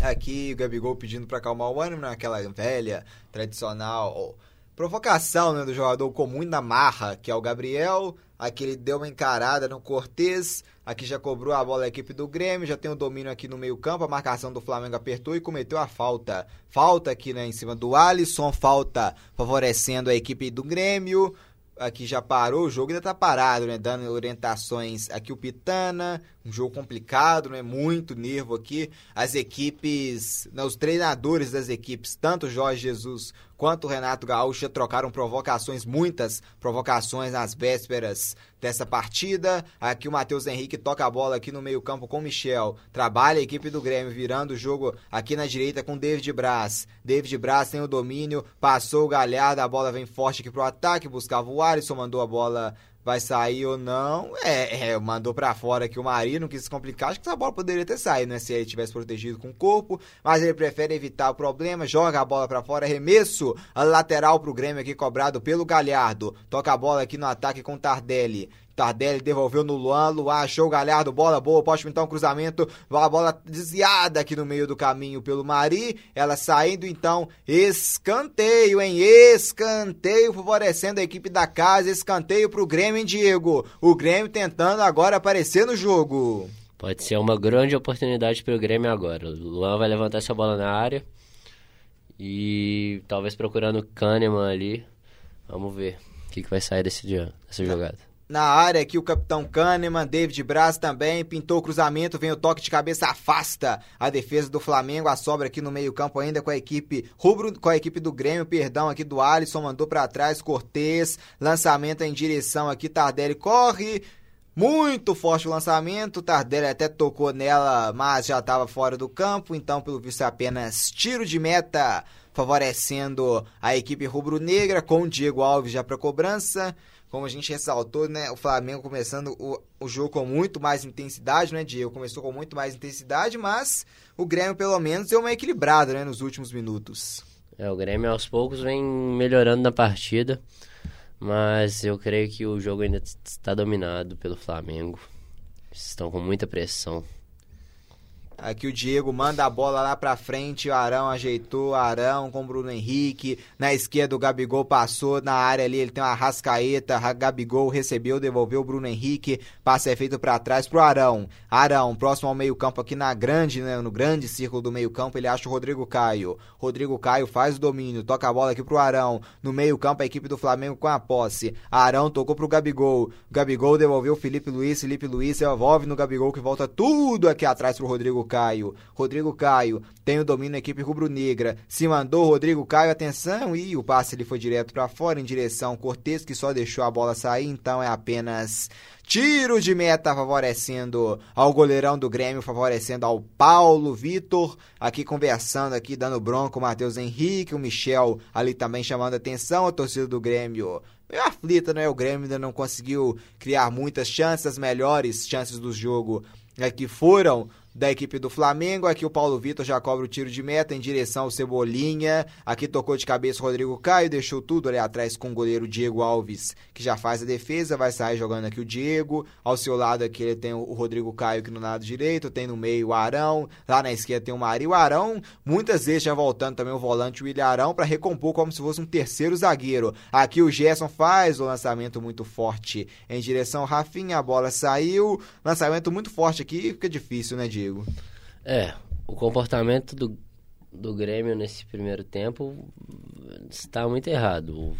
Speaker 1: Aqui o Gabigol pedindo para acalmar o ânimo, naquela né? velha, tradicional provocação né, do jogador com muita marra, que é o Gabriel. Aqui ele deu uma encarada no Cortez. Aqui já cobrou a bola a equipe do Grêmio. Já tem o domínio aqui no meio-campo. A marcação do Flamengo apertou e cometeu a falta. Falta aqui né, em cima do Alisson. Falta favorecendo a equipe do Grêmio aqui já parou o jogo, ainda tá parado, né? Dando orientações aqui o Pitana, um jogo complicado, né? Muito nervo aqui. As equipes, né? os treinadores das equipes, tanto Jorge Jesus quanto Renato Gaúcho trocaram provocações, muitas provocações nas vésperas dessa partida. Aqui o Matheus Henrique toca a bola aqui no meio-campo com o Michel. Trabalha a equipe do Grêmio, virando o jogo aqui na direita com David Braz. David Braz tem o domínio, passou o Galhardo, a bola vem forte aqui pro ataque, buscava o Alisson, mandou a bola vai sair ou não. É, é mandou para fora que o Marinho não quis se complicar. Acho que essa bola poderia ter saído, né? Se ele tivesse protegido com o corpo. Mas ele prefere evitar o problema, joga a bola para fora, arremesso a lateral pro Grêmio aqui cobrado pelo Galhardo. Toca a bola aqui no ataque com Tardelli. Tardelli devolveu no Luan. Luan achou o Galhardo. Bola boa. Pode então cruzamento. A bola desviada aqui no meio do caminho pelo Mari. Ela saindo então. Escanteio, hein? Escanteio favorecendo a equipe da casa. Escanteio pro Grêmio, hein, Diego? O Grêmio tentando agora aparecer no jogo.
Speaker 2: Pode ser uma grande oportunidade para o Grêmio agora. O Luan vai levantar essa bola na área e talvez procurando o Kahneman ali. Vamos ver o que, que vai sair desse dia, dessa jogada.
Speaker 1: Na área aqui o capitão Kahneman, David Braz também, pintou o cruzamento, vem o toque de cabeça, afasta a defesa do Flamengo, a sobra aqui no meio campo ainda com a equipe rubro, com a equipe do Grêmio, perdão aqui do Alisson, mandou para trás, Cortez, lançamento em direção aqui, Tardelli corre, muito forte o lançamento, Tardelli até tocou nela, mas já estava fora do campo, então pelo visto é apenas tiro de meta, favorecendo a equipe rubro-negra, com o Diego Alves já para cobrança. Como a gente ressaltou, né, o Flamengo começando o, o jogo com muito mais intensidade, né, Diego? Começou com muito mais intensidade, mas o Grêmio pelo menos deu uma equilibrada, né, nos últimos minutos.
Speaker 2: É, o Grêmio aos poucos vem melhorando na partida. Mas eu creio que o jogo ainda está dominado pelo Flamengo. Estão com muita pressão.
Speaker 1: Aqui o Diego manda a bola lá pra frente, o Arão ajeitou, Arão com o Bruno Henrique. Na esquerda o Gabigol passou, na área ali ele tem uma rascaeta, Gabigol recebeu, devolveu o Bruno Henrique. Passe é feito para trás pro Arão. Arão, próximo ao meio-campo aqui na grande, né, no grande círculo do meio-campo, ele acha o Rodrigo Caio. Rodrigo Caio faz o domínio, toca a bola aqui pro Arão. No meio-campo a equipe do Flamengo com a posse. Arão tocou pro Gabigol. Gabigol devolveu o Felipe Luiz, Felipe Luiz devolve no Gabigol que volta tudo aqui atrás pro Rodrigo Caio. Rodrigo Caio tem o domínio da equipe rubro-negra. Se mandou Rodrigo Caio, atenção, e o passe ele foi direto para fora em direção Cortez, que só deixou a bola sair, então é apenas tiro de meta favorecendo ao goleirão do Grêmio, favorecendo ao Paulo Vitor, aqui conversando aqui, dando bronco o Matheus Henrique, o Michel ali também chamando atenção, a torcida do Grêmio meio aflita, né? O Grêmio ainda não conseguiu criar muitas chances, as melhores chances do jogo é, que foram da equipe do Flamengo. Aqui o Paulo Vitor já cobra o tiro de meta em direção ao Cebolinha. Aqui tocou de cabeça o Rodrigo Caio, deixou tudo ali atrás com o goleiro Diego Alves, que já faz a defesa. Vai sair jogando aqui o Diego. Ao seu lado aqui ele tem o Rodrigo Caio aqui no lado direito, tem no meio o Arão. Lá na esquerda tem o Mari. O Arão, muitas vezes já voltando também o volante o William Arão para recompor como se fosse um terceiro zagueiro. Aqui o Gerson faz o lançamento muito forte em direção ao Rafinha. A bola saiu. Lançamento muito forte aqui, fica difícil, né, Diego?
Speaker 2: É, o comportamento do, do Grêmio nesse primeiro tempo está muito errado.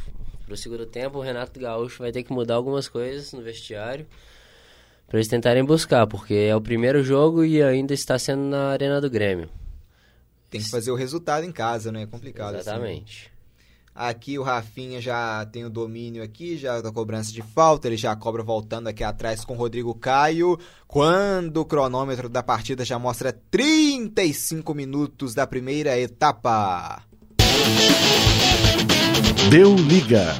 Speaker 2: Para o segundo tempo, o Renato Gaúcho vai ter que mudar algumas coisas no vestiário para eles tentarem buscar, porque é o primeiro jogo e ainda está sendo na Arena do Grêmio.
Speaker 1: Tem que fazer o resultado em casa, não é complicado
Speaker 2: assim. Exatamente.
Speaker 1: Assim. Aqui o Rafinha já tem o domínio aqui, já da cobrança de falta, ele já cobra voltando aqui atrás com o Rodrigo Caio. Quando o cronômetro da partida já mostra 35 minutos da primeira etapa.
Speaker 3: Deu liga.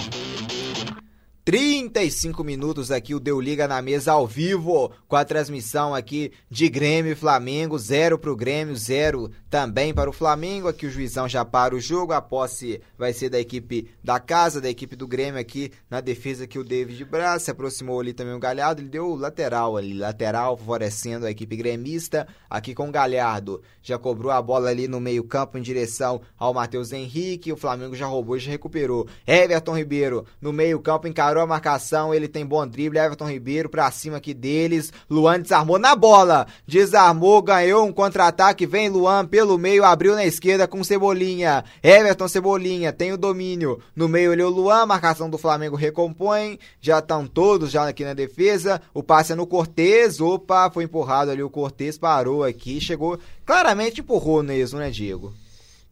Speaker 1: 35 minutos aqui, o Deu Liga na mesa ao vivo, com a transmissão aqui de Grêmio e Flamengo, zero para o Grêmio, zero também para o Flamengo. Aqui o juizão já para o jogo, a posse vai ser da equipe da casa, da equipe do Grêmio aqui na defesa que o David Braz se aproximou ali também o Galhardo, ele deu lateral ali, lateral favorecendo a equipe gremista, aqui com o Galhardo, já cobrou a bola ali no meio campo em direção ao Matheus Henrique, o Flamengo já roubou e já recuperou. Everton Ribeiro no meio campo encarou a marcação, ele tem bom drible, Everton Ribeiro pra cima aqui deles, Luan desarmou na bola, desarmou, ganhou um contra-ataque, vem Luan pelo meio, abriu na esquerda com Cebolinha, Everton Cebolinha, tem o domínio, no meio ele é o Luan, marcação do Flamengo recompõe, já estão todos já aqui na defesa, o passe é no Cortez, opa, foi empurrado ali o Cortez, parou aqui, chegou, claramente empurrou mesmo, né Diego?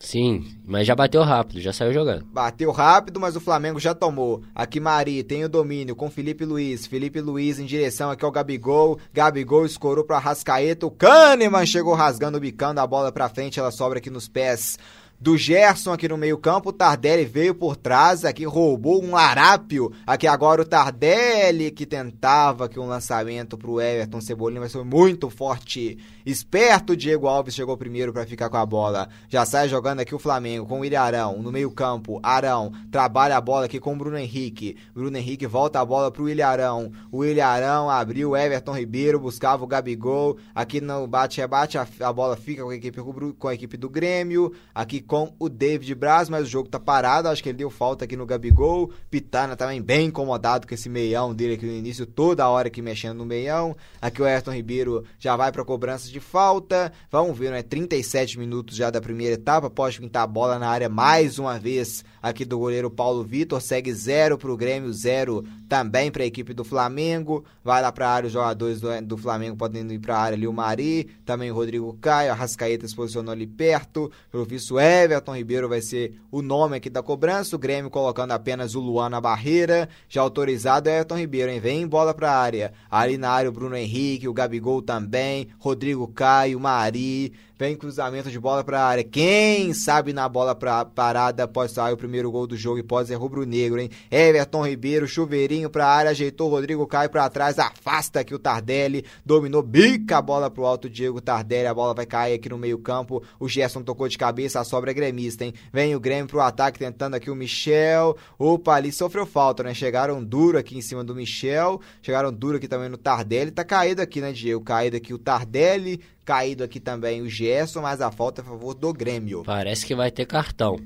Speaker 2: Sim, mas já bateu rápido, já saiu jogando.
Speaker 1: Bateu rápido, mas o Flamengo já tomou. Aqui Mari tem o domínio com Felipe Luiz. Felipe Luiz em direção aqui ao Gabigol. Gabigol escorou para Rascaeta. O Kahneman chegou rasgando, bicando a bola para frente. Ela sobra aqui nos pés do Gerson aqui no meio-campo. O Tardelli veio por trás, aqui roubou um larápio. Aqui agora o Tardelli que tentava que um lançamento pro Everton Cebolinha, mas foi muito forte. Esperto, Diego Alves chegou primeiro para ficar com a bola. Já sai jogando aqui o Flamengo com o Ilharão no meio-campo. Arão trabalha a bola aqui com o Bruno Henrique. Bruno Henrique volta a bola pro Ilharão. O Ilharão abriu Everton Ribeiro, buscava o Gabigol. Aqui no bate-rebate a, a, bola fica com a, equipe, com a equipe do Grêmio. Aqui com o David Braz, mas o jogo tá parado. Acho que ele deu falta aqui no Gabigol. Pitana também bem incomodado com esse meião dele aqui no início, toda hora aqui mexendo no meião. Aqui o Everton Ribeiro já vai para cobrança de falta. Vamos ver, né? 37 minutos já da primeira etapa. Pode pintar a bola na área mais uma vez aqui do goleiro Paulo Vitor. Segue zero para o Grêmio, zero também para a equipe do Flamengo. Vai lá para área os jogadores do, do Flamengo podendo ir para a área ali o Mari, também o Rodrigo Caio, a Rascaeta se posicionou ali perto. Pelo visto, Everton Ribeiro vai ser o nome aqui da cobrança. O Grêmio colocando apenas o Luan na barreira. Já autorizado é Everton Ribeiro, hein? Vem bola para a área. Ali na área o Bruno Henrique, o Gabigol também, Rodrigo Caio, Mari. Vem cruzamento de bola para a área. Quem sabe na bola pra parada pode sair o primeiro gol do jogo e pode ser rubro-negro, hein? Everton Ribeiro, chuveirinho para a área, ajeitou Rodrigo Caio para trás, afasta aqui o Tardelli, dominou, bica a bola pro alto Diego Tardelli, a bola vai cair aqui no meio-campo. O Gerson tocou de cabeça, a sobra é gremista, hein? Vem o Grêmio pro ataque tentando aqui o Michel. Opa, ali sofreu falta, né? Chegaram duro aqui em cima do Michel, chegaram duro aqui também no Tardelli, tá caído aqui, né, Diego? Caído aqui o Tardelli, Caído aqui também o Gerson, mas a falta é a favor do Grêmio.
Speaker 2: Parece que vai ter cartão.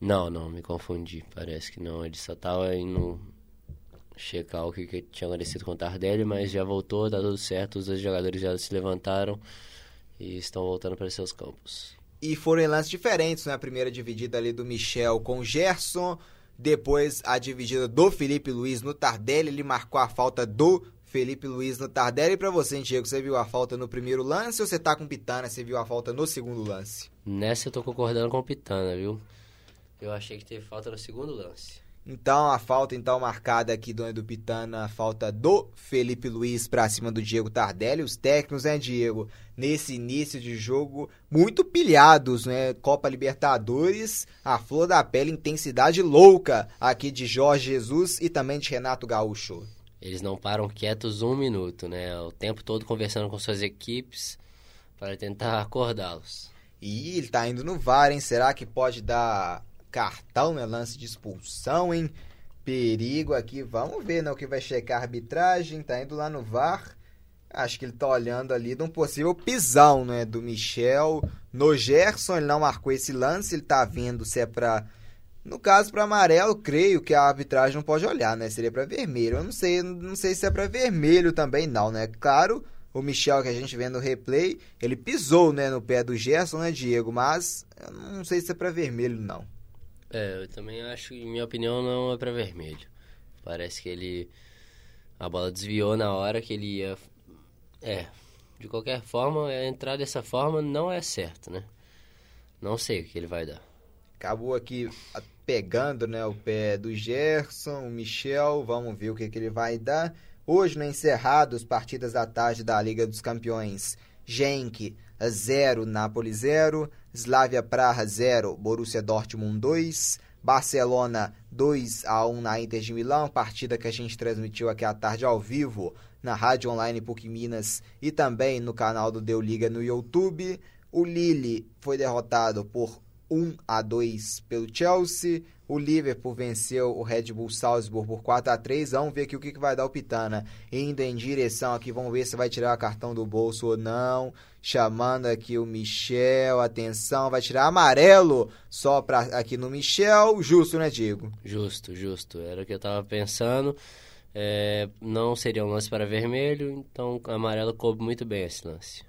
Speaker 2: Não, não, me confundi. Parece que não. Ele só tava indo checar o que, que tinha acontecido com o Tardelli, mas já voltou, tá tudo certo. Os dois jogadores já se levantaram e estão voltando para seus campos.
Speaker 1: E foram em lances diferentes, né? A primeira dividida ali do Michel com o Gerson. Depois a dividida do Felipe Luiz no Tardelli. Ele marcou a falta do Felipe Luiz no Tardelli. E pra você, Diego, você viu a falta no primeiro lance ou você tá com Pitana, você viu a falta no segundo lance?
Speaker 2: Nessa eu tô concordando com o Pitana, viu? Eu achei que teve falta no segundo lance.
Speaker 1: Então, a falta então marcada aqui do Edu Pitana, a falta do Felipe Luiz para cima do Diego Tardelli. Os técnicos, né, Diego, nesse início de jogo, muito pilhados, né? Copa Libertadores, a flor da pele, intensidade louca aqui de Jorge Jesus e também de Renato Gaúcho
Speaker 2: eles não param quietos um minuto, né? O tempo todo conversando com suas equipes para tentar acordá-los.
Speaker 1: E ele tá indo no VAR, hein? Será que pode dar cartão, né? Lance de expulsão, hein? Perigo aqui. Vamos ver, né? O que vai checar a arbitragem. Tá indo lá no VAR. Acho que ele tá olhando ali de um possível pisão, né? Do Michel no Gerson. Ele não marcou esse lance. Ele tá vendo se é pra no caso, para amarelo, creio que a arbitragem não pode olhar, né? Seria para vermelho. Eu não sei, não sei se é para vermelho também, não, né? Claro, o Michel que a gente vê no replay, ele pisou, né, no pé do Gerson, né, Diego? Mas eu não sei se é para vermelho, não.
Speaker 2: É, eu também acho, em minha opinião, não é para vermelho. Parece que ele a bola desviou na hora que ele ia. É, de qualquer forma, entrar dessa forma não é certo, né? Não sei o que ele vai dar.
Speaker 1: Acabou aqui pegando né, o pé do Gerson, o Michel, vamos ver o que, que ele vai dar. Hoje, no encerrado, as partidas da tarde da Liga dos Campeões. Genk 0, Napoli 0, Slavia Praha 0, Borussia Dortmund 2, Barcelona 2 a 1 na Inter de Milão, partida que a gente transmitiu aqui à tarde ao vivo na Rádio Online PUC Minas e também no canal do Deu Liga no YouTube. O Lille foi derrotado por 1 a 2 pelo Chelsea. O Liverpool venceu o Red Bull Salzburg por 4 a 3 Vamos ver aqui o que, vai dar o Pitana. Indo em direção aqui, vamos ver se vai tirar o cartão do bolso ou não. Chamando aqui o Michel, atenção, vai tirar amarelo só pra, aqui no Michel. Justo, né, Diego?
Speaker 2: Justo, justo. Era o que eu tava pensando. É, não seria um lance para vermelho, então amarelo coube muito bem esse lance.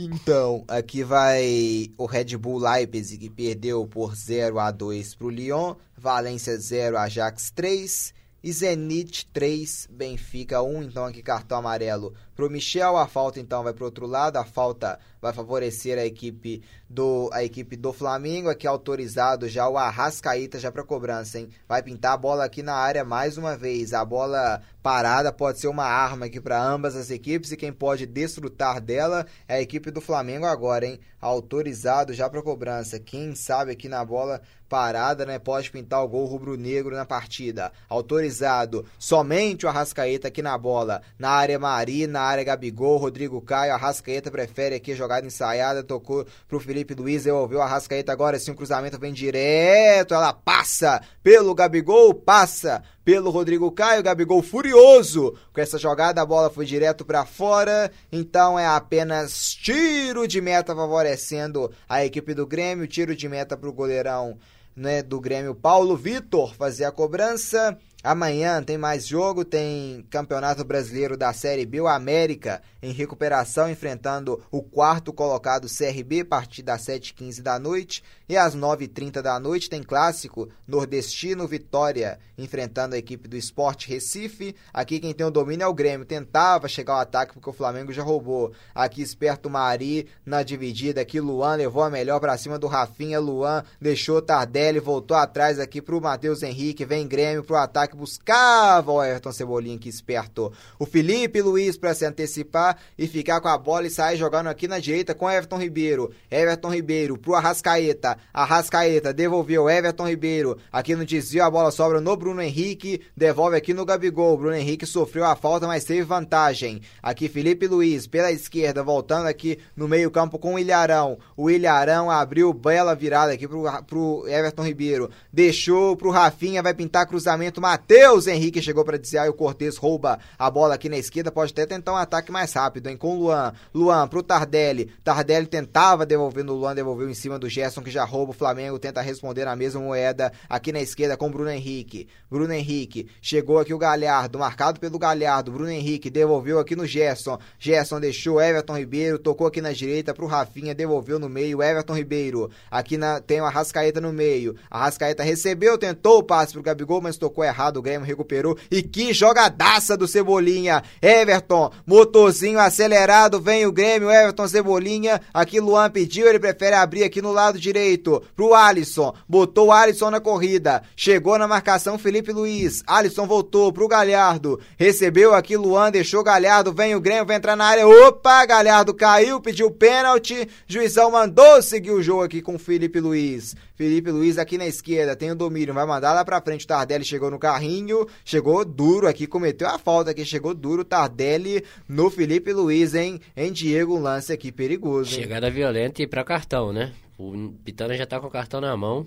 Speaker 1: Então, aqui vai o Red Bull Leipzig, que perdeu por 0 a 2 para o Lyon. Valência 0, Ajax 3. E Zenit 3, Benfica 1. Então, aqui cartão amarelo para o Michel. A falta, então, vai para o outro lado. A falta vai favorecer a equipe do a equipe do Flamengo, aqui autorizado já o Arrascaíta já para cobrança, hein? Vai pintar a bola aqui na área mais uma vez. A bola parada pode ser uma arma aqui para ambas as equipes e quem pode desfrutar dela é a equipe do Flamengo agora, hein? Autorizado já para cobrança. Quem sabe aqui na bola parada, né? Pode pintar o gol rubro-negro na partida. Autorizado somente o Arrascaeta aqui na bola. Na área Mari, na área Gabigol, Rodrigo Caio. Arrascaeta prefere aqui jogada ensaiada. Tocou pro Felipe Luiz, devolveu o Arrascaeta agora. Sim, o cruzamento vem direto. Ela passa pelo Gabigol, passa pelo Rodrigo Caio. Gabigol furioso com essa jogada. A bola foi direto para fora. Então é apenas tiro de meta favorecendo a equipe do Grêmio. Tiro de meta pro goleirão né, do Grêmio Paulo Vitor fazer a cobrança. Amanhã tem mais jogo, tem Campeonato Brasileiro da Série B, o América em recuperação, enfrentando o quarto colocado CRB, a partir das 7h15 da noite. E às 9h30 da noite tem clássico nordestino Vitória, enfrentando a equipe do Esporte Recife. Aqui quem tem o domínio é o Grêmio. Tentava chegar ao ataque porque o Flamengo já roubou. Aqui esperto Mari na dividida. Aqui Luan levou a melhor para cima do Rafinha. Luan deixou Tardelli, voltou atrás aqui pro Matheus Henrique. Vem Grêmio pro ataque, buscava o Everton Cebolinha que esperto. O Felipe Luiz para se antecipar e ficar com a bola e sair jogando aqui na direita com Everton Ribeiro. Everton Ribeiro pro Arrascaeta. Arrascaeta devolveu Everton Ribeiro. Aqui no desvio a bola sobra no Bruno Henrique. Devolve aqui no Gabigol. Bruno Henrique sofreu a falta, mas teve vantagem. Aqui Felipe Luiz pela esquerda, voltando aqui no meio-campo com o Ilharão. O Ilharão abriu bela virada aqui pro, pro Everton Ribeiro. Deixou pro Rafinha, vai pintar cruzamento. Matheus Henrique chegou para desviar e o Cortez rouba a bola aqui na esquerda. Pode até tentar um ataque mais rápido, hein? Com o Luan. Luan pro Tardelli. Tardelli tentava devolver no Luan, devolveu em cima do Gerson que já rouba, o Flamengo tenta responder na mesma moeda aqui na esquerda com Bruno Henrique. Bruno Henrique chegou aqui o Galhardo, marcado pelo Galhardo. Bruno Henrique devolveu aqui no Gerson. Gerson deixou Everton Ribeiro, tocou aqui na direita pro Rafinha, devolveu no meio. Everton Ribeiro. Aqui na, tem o Arrascaeta no meio. Arrascaeta recebeu, tentou o passe pro Gabigol, mas tocou errado. O Grêmio recuperou. E que jogadaça do Cebolinha. Everton, motorzinho acelerado, vem o Grêmio. Everton Cebolinha. Aqui Luan pediu, ele prefere abrir aqui no lado direito direito pro Alisson. Botou o Alisson na corrida. Chegou na marcação Felipe Luiz. Alisson voltou pro Galhardo. Recebeu aqui Luan, deixou Galhardo. Vem o Grêmio, vai entrar na área. Opa, Galhardo caiu, pediu pênalti. Juizão mandou seguir o jogo aqui com Felipe Luiz. Felipe Luiz aqui na esquerda, tem o domínio, vai mandar lá pra frente. O Tardelli chegou no carrinho, chegou duro aqui, cometeu a falta aqui, chegou duro. Tardelli no Felipe Luiz, hein? Em Diego, um lance aqui perigoso. Hein?
Speaker 2: Chegada violenta e pra cartão, né? O Pitana já tá com o cartão na mão.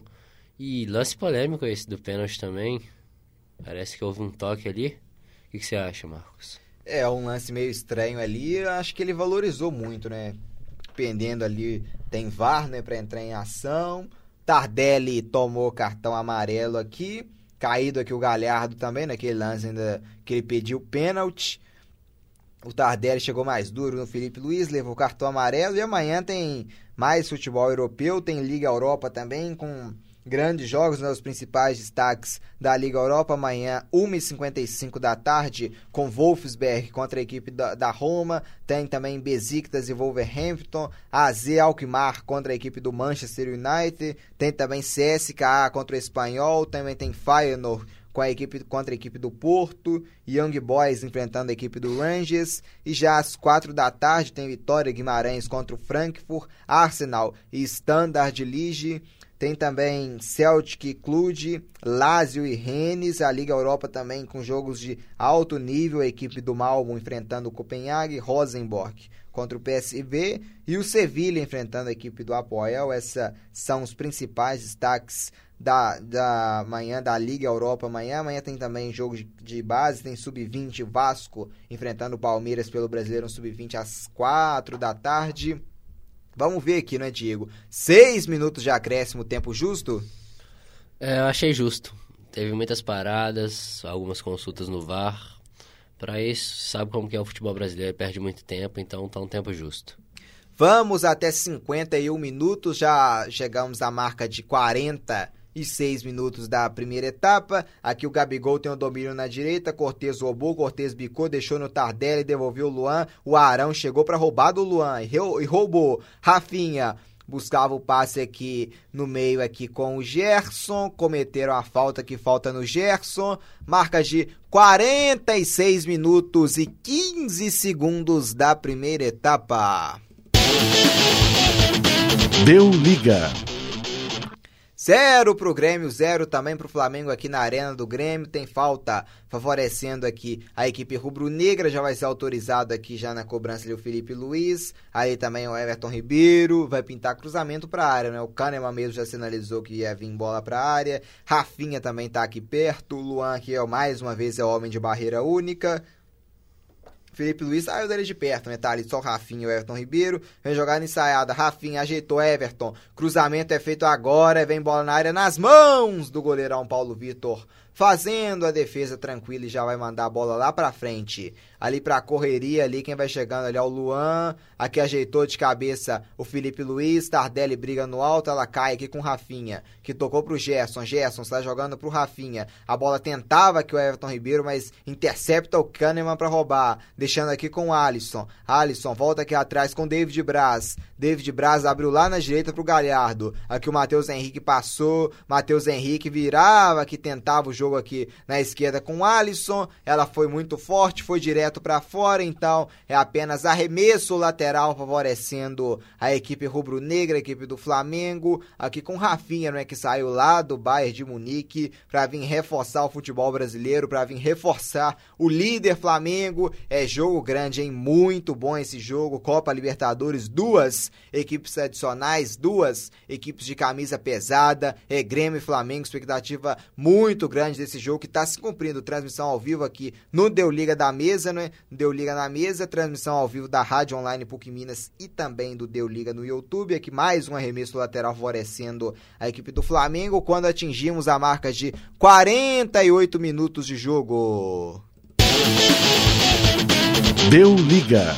Speaker 2: E lance polêmico esse do pênalti também. Parece que houve um toque ali. O que, que você acha, Marcos?
Speaker 1: É, um lance meio estranho ali. Acho que ele valorizou muito, né? Dependendo ali, tem VAR, né, pra entrar em ação. Tardelli tomou cartão amarelo aqui. Caído aqui o Galhardo também, naquele lance ainda que ele pediu pênalti. O Tardelli chegou mais duro no Felipe Luiz, levou cartão amarelo. E amanhã tem mais futebol europeu, tem Liga Europa também, com grandes jogos, né, os principais destaques da Liga Europa. Amanhã, 1h55 da tarde, com Wolfsberg contra a equipe da, da Roma. Tem também Besiktas e Wolverhampton. AZ Alkmaar contra a equipe do Manchester United. Tem também CSKA contra o Espanhol. Também tem Feyenoord com a equipe contra a equipe do Porto, Young Boys enfrentando a equipe do Rangers, e já às quatro da tarde tem Vitória Guimarães contra o Frankfurt, Arsenal e Standard Liège, tem também Celtic Cluj, Lazio e Rennes, a Liga Europa também com jogos de alto nível, a equipe do Malmo enfrentando o Copenhague, Rosenborg contra o PSV e o Sevilha enfrentando a equipe do Apoel. Esses são os principais destaques da, da manhã da Liga Europa amanhã. Amanhã tem também jogo de, de base, tem Sub-20 Vasco enfrentando o Palmeiras pelo Brasileiro Sub-20 às 4 da tarde. Vamos ver aqui, né, Diego? Seis minutos de acréscimo, tempo justo?
Speaker 2: É, eu achei justo. Teve muitas paradas, algumas consultas no VAR. Para isso, sabe como que é o futebol brasileiro, perde muito tempo, então tá um tempo justo.
Speaker 1: Vamos até 51 minutos, já chegamos à marca de 40 e 6 minutos da primeira etapa. Aqui o Gabigol tem o domínio na direita, Cortez roubou, Cortez bicou, deixou no Tardelli, devolveu o Luan. O Arão chegou para roubar do Luan e roubou. Rafinha buscava o passe aqui no meio aqui com o Gerson, cometeram a falta que falta no Gerson, marca de 46 minutos e 15 segundos da primeira etapa.
Speaker 3: Deu liga.
Speaker 1: Zero pro Grêmio, zero também pro Flamengo aqui na Arena do Grêmio. Tem falta favorecendo aqui a equipe rubro-negra. Já vai ser autorizado aqui já na cobrança ali o Felipe Luiz. Aí também o Everton Ribeiro. Vai pintar cruzamento pra área, né? O Kahneman mesmo já sinalizou que ia vir bola pra área. Rafinha também tá aqui perto. O Luan que é mais uma vez é homem de barreira única. Felipe Luiz saiu dele de perto, né? Tá ali só Rafinha e o Everton Ribeiro. Vem jogada ensaiada. Rafinha ajeitou Everton. Cruzamento é feito agora. Vem bola na área nas mãos do goleirão Paulo Vitor fazendo a defesa tranquila e já vai mandar a bola lá para frente. Ali pra correria ali, quem vai chegando ali é o Luan, aqui ajeitou de cabeça o Felipe Luiz, Tardelli briga no alto, ela cai aqui com o Rafinha, que tocou pro Gerson, Gerson está jogando pro Rafinha, a bola tentava aqui o Everton Ribeiro, mas intercepta o Kahneman para roubar, deixando aqui com o Alisson, Alisson volta aqui atrás com David Braz, David Braz abriu lá na direita pro Galhardo, aqui o Matheus Henrique passou, Matheus Henrique virava, que tentava o jogo aqui na esquerda com o Alisson. Ela foi muito forte, foi direto para fora, então é apenas arremesso lateral favorecendo a equipe rubro-negra, a equipe do Flamengo. Aqui com Rafinha, não é que saiu lá do Bayern de Munique para vir reforçar o futebol brasileiro, para vir reforçar o líder Flamengo. É jogo grande, hein? Muito bom esse jogo. Copa Libertadores, duas equipes adicionais, duas equipes de camisa pesada. É Grêmio e Flamengo, expectativa muito grande desse jogo que está se cumprindo. Transmissão ao vivo aqui no Deu Liga da Mesa, né? Deu Liga na Mesa, transmissão ao vivo da Rádio Online PUC Minas e também do Deu Liga no YouTube. Aqui mais um arremesso lateral favorecendo a equipe do Flamengo quando atingimos a marca de 48 minutos de jogo.
Speaker 3: Deu Liga.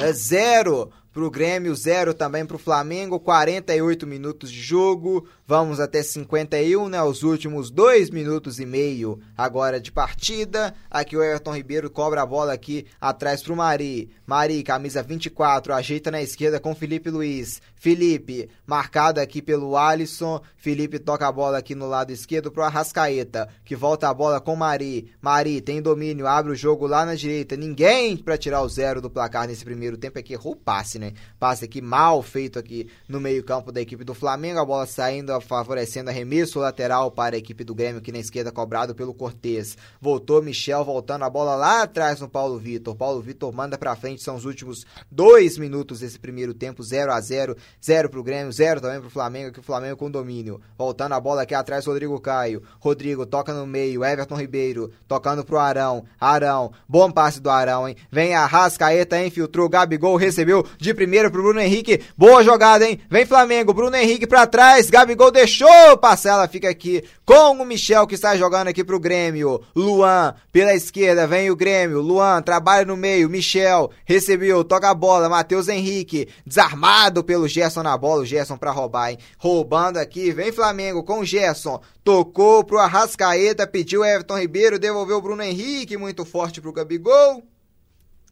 Speaker 1: É zero pro Grêmio, zero também pro Flamengo, 48 minutos de jogo. Vamos até 51, né? Os últimos dois minutos e meio agora de partida. Aqui o Everton Ribeiro cobra a bola aqui atrás pro Mari. Mari, camisa 24, ajeita na esquerda com Felipe Luiz. Felipe, marcado aqui pelo Alisson. Felipe toca a bola aqui no lado esquerdo pro Arrascaeta, que volta a bola com Mari. Mari tem domínio, abre o jogo lá na direita. Ninguém para tirar o zero do placar nesse primeiro tempo. Aqui errou o passe, né? Passe aqui mal feito aqui no meio-campo da equipe do Flamengo. A bola saindo favorecendo arremesso lateral para a equipe do Grêmio, aqui na esquerda, cobrado pelo Cortez. Voltou Michel, voltando a bola lá atrás no Paulo Vitor. Paulo Vitor manda para frente, são os últimos dois minutos desse primeiro tempo, 0 a 0 0 pro Grêmio, 0 também pro Flamengo, aqui o Flamengo com domínio. Voltando a bola aqui atrás, Rodrigo Caio. Rodrigo toca no meio, Everton Ribeiro, tocando pro Arão. Arão, bom passe do Arão, hein? Vem a Rascaeta, infiltrou, Gabigol recebeu de primeira pro Bruno Henrique. Boa jogada, hein? Vem Flamengo, Bruno Henrique para trás, Gabigol deixou passar, ela fica aqui com o Michel que está jogando aqui pro Grêmio. Luan pela esquerda, vem o Grêmio. Luan trabalha no meio, Michel recebeu, toca a bola, Matheus Henrique desarmado pelo Gerson na bola, o Gerson para roubar, hein? Roubando aqui, vem Flamengo com o Gerson. Tocou pro Arrascaeta, pediu Everton Ribeiro, devolveu o Bruno Henrique, muito forte pro Gabigol.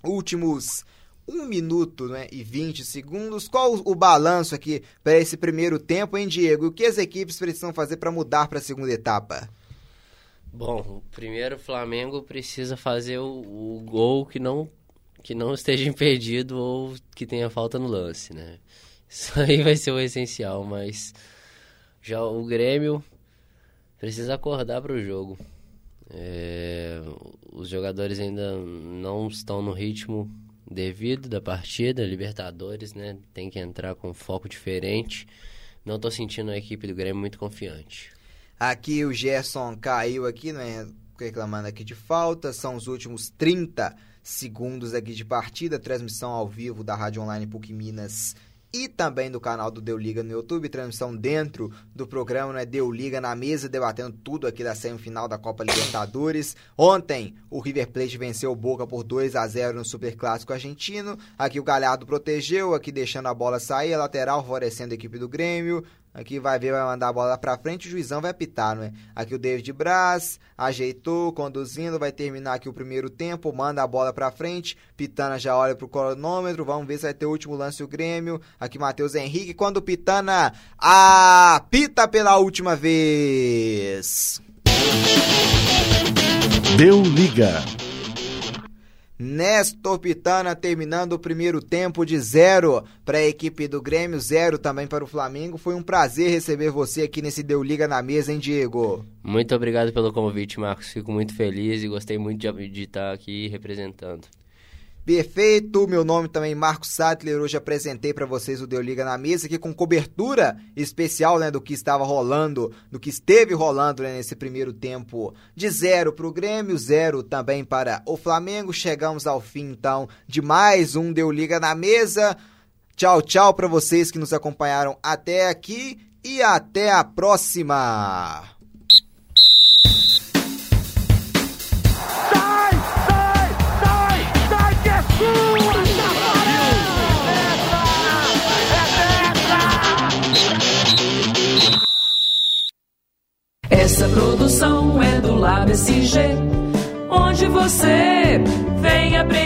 Speaker 1: Últimos 1 minuto né, e 20 segundos. Qual o, balanço aqui para esse primeiro tempo, hein, Diego? O que as equipes precisam fazer para mudar para a segunda etapa?
Speaker 2: Bom, primeiro o Flamengo precisa fazer o, o, gol que não, que não esteja impedido ou que tenha falta no lance, né? Isso aí vai ser o essencial, mas já o Grêmio precisa acordar para o jogo. É, os jogadores ainda não estão no ritmo devido da partida, Libertadores, né? Tem que entrar com foco diferente. Não tô sentindo a equipe do Grêmio muito confiante.
Speaker 1: Aqui o Gerson caiu aqui, né? Reclamando aqui de falta. São os últimos 30 segundos aqui de partida. Transmissão ao vivo da Rádio Online PUC Minas e também do canal do Deu Liga no YouTube, transmissão dentro do programa, né? Deu Liga na mesa, debatendo tudo aqui da semifinal da Copa Libertadores. Ontem, o River Plate venceu o Boca por 2 a 0 no Super Clássico argentino. Aqui o Galhardo protegeu, aqui deixando a bola sair, a lateral favorecendo a equipe do Grêmio. Aqui vai ver, vai mandar a bola pra frente, o juizão vai apitar, não é? Aqui o David Braz ajeitou, conduzindo, vai terminar aqui o primeiro tempo, manda a bola pra frente, Pitana já olha pro cronômetro, vamos ver se vai ter o último lance o Grêmio. Aqui Matheus Henrique, quando o Pitana apita pela última vez.
Speaker 3: Deu liga.
Speaker 1: Néstor Pitana terminando o primeiro tempo de zero para a equipe do Grêmio, zero também para o Flamengo. Foi um prazer receber você aqui nesse Deu Liga na mesa, hein, Diego?
Speaker 2: Muito obrigado pelo convite, Marcos. Fico muito feliz e gostei muito de, de estar aqui representando.
Speaker 1: Perfeito, meu nome também é Marcos Sattler, hoje apresentei para vocês o Deu Liga na Mesa aqui com cobertura especial né, do que estava rolando, do que esteve rolando né, nesse primeiro tempo de zero para o Grêmio, zero também para o Flamengo. Chegamos ao fim então de mais um Deu Liga na Mesa. Tchau, tchau para vocês que nos acompanharam até aqui e até a próxima!
Speaker 4: Essa produção é do Lab SG, onde você vem aprender.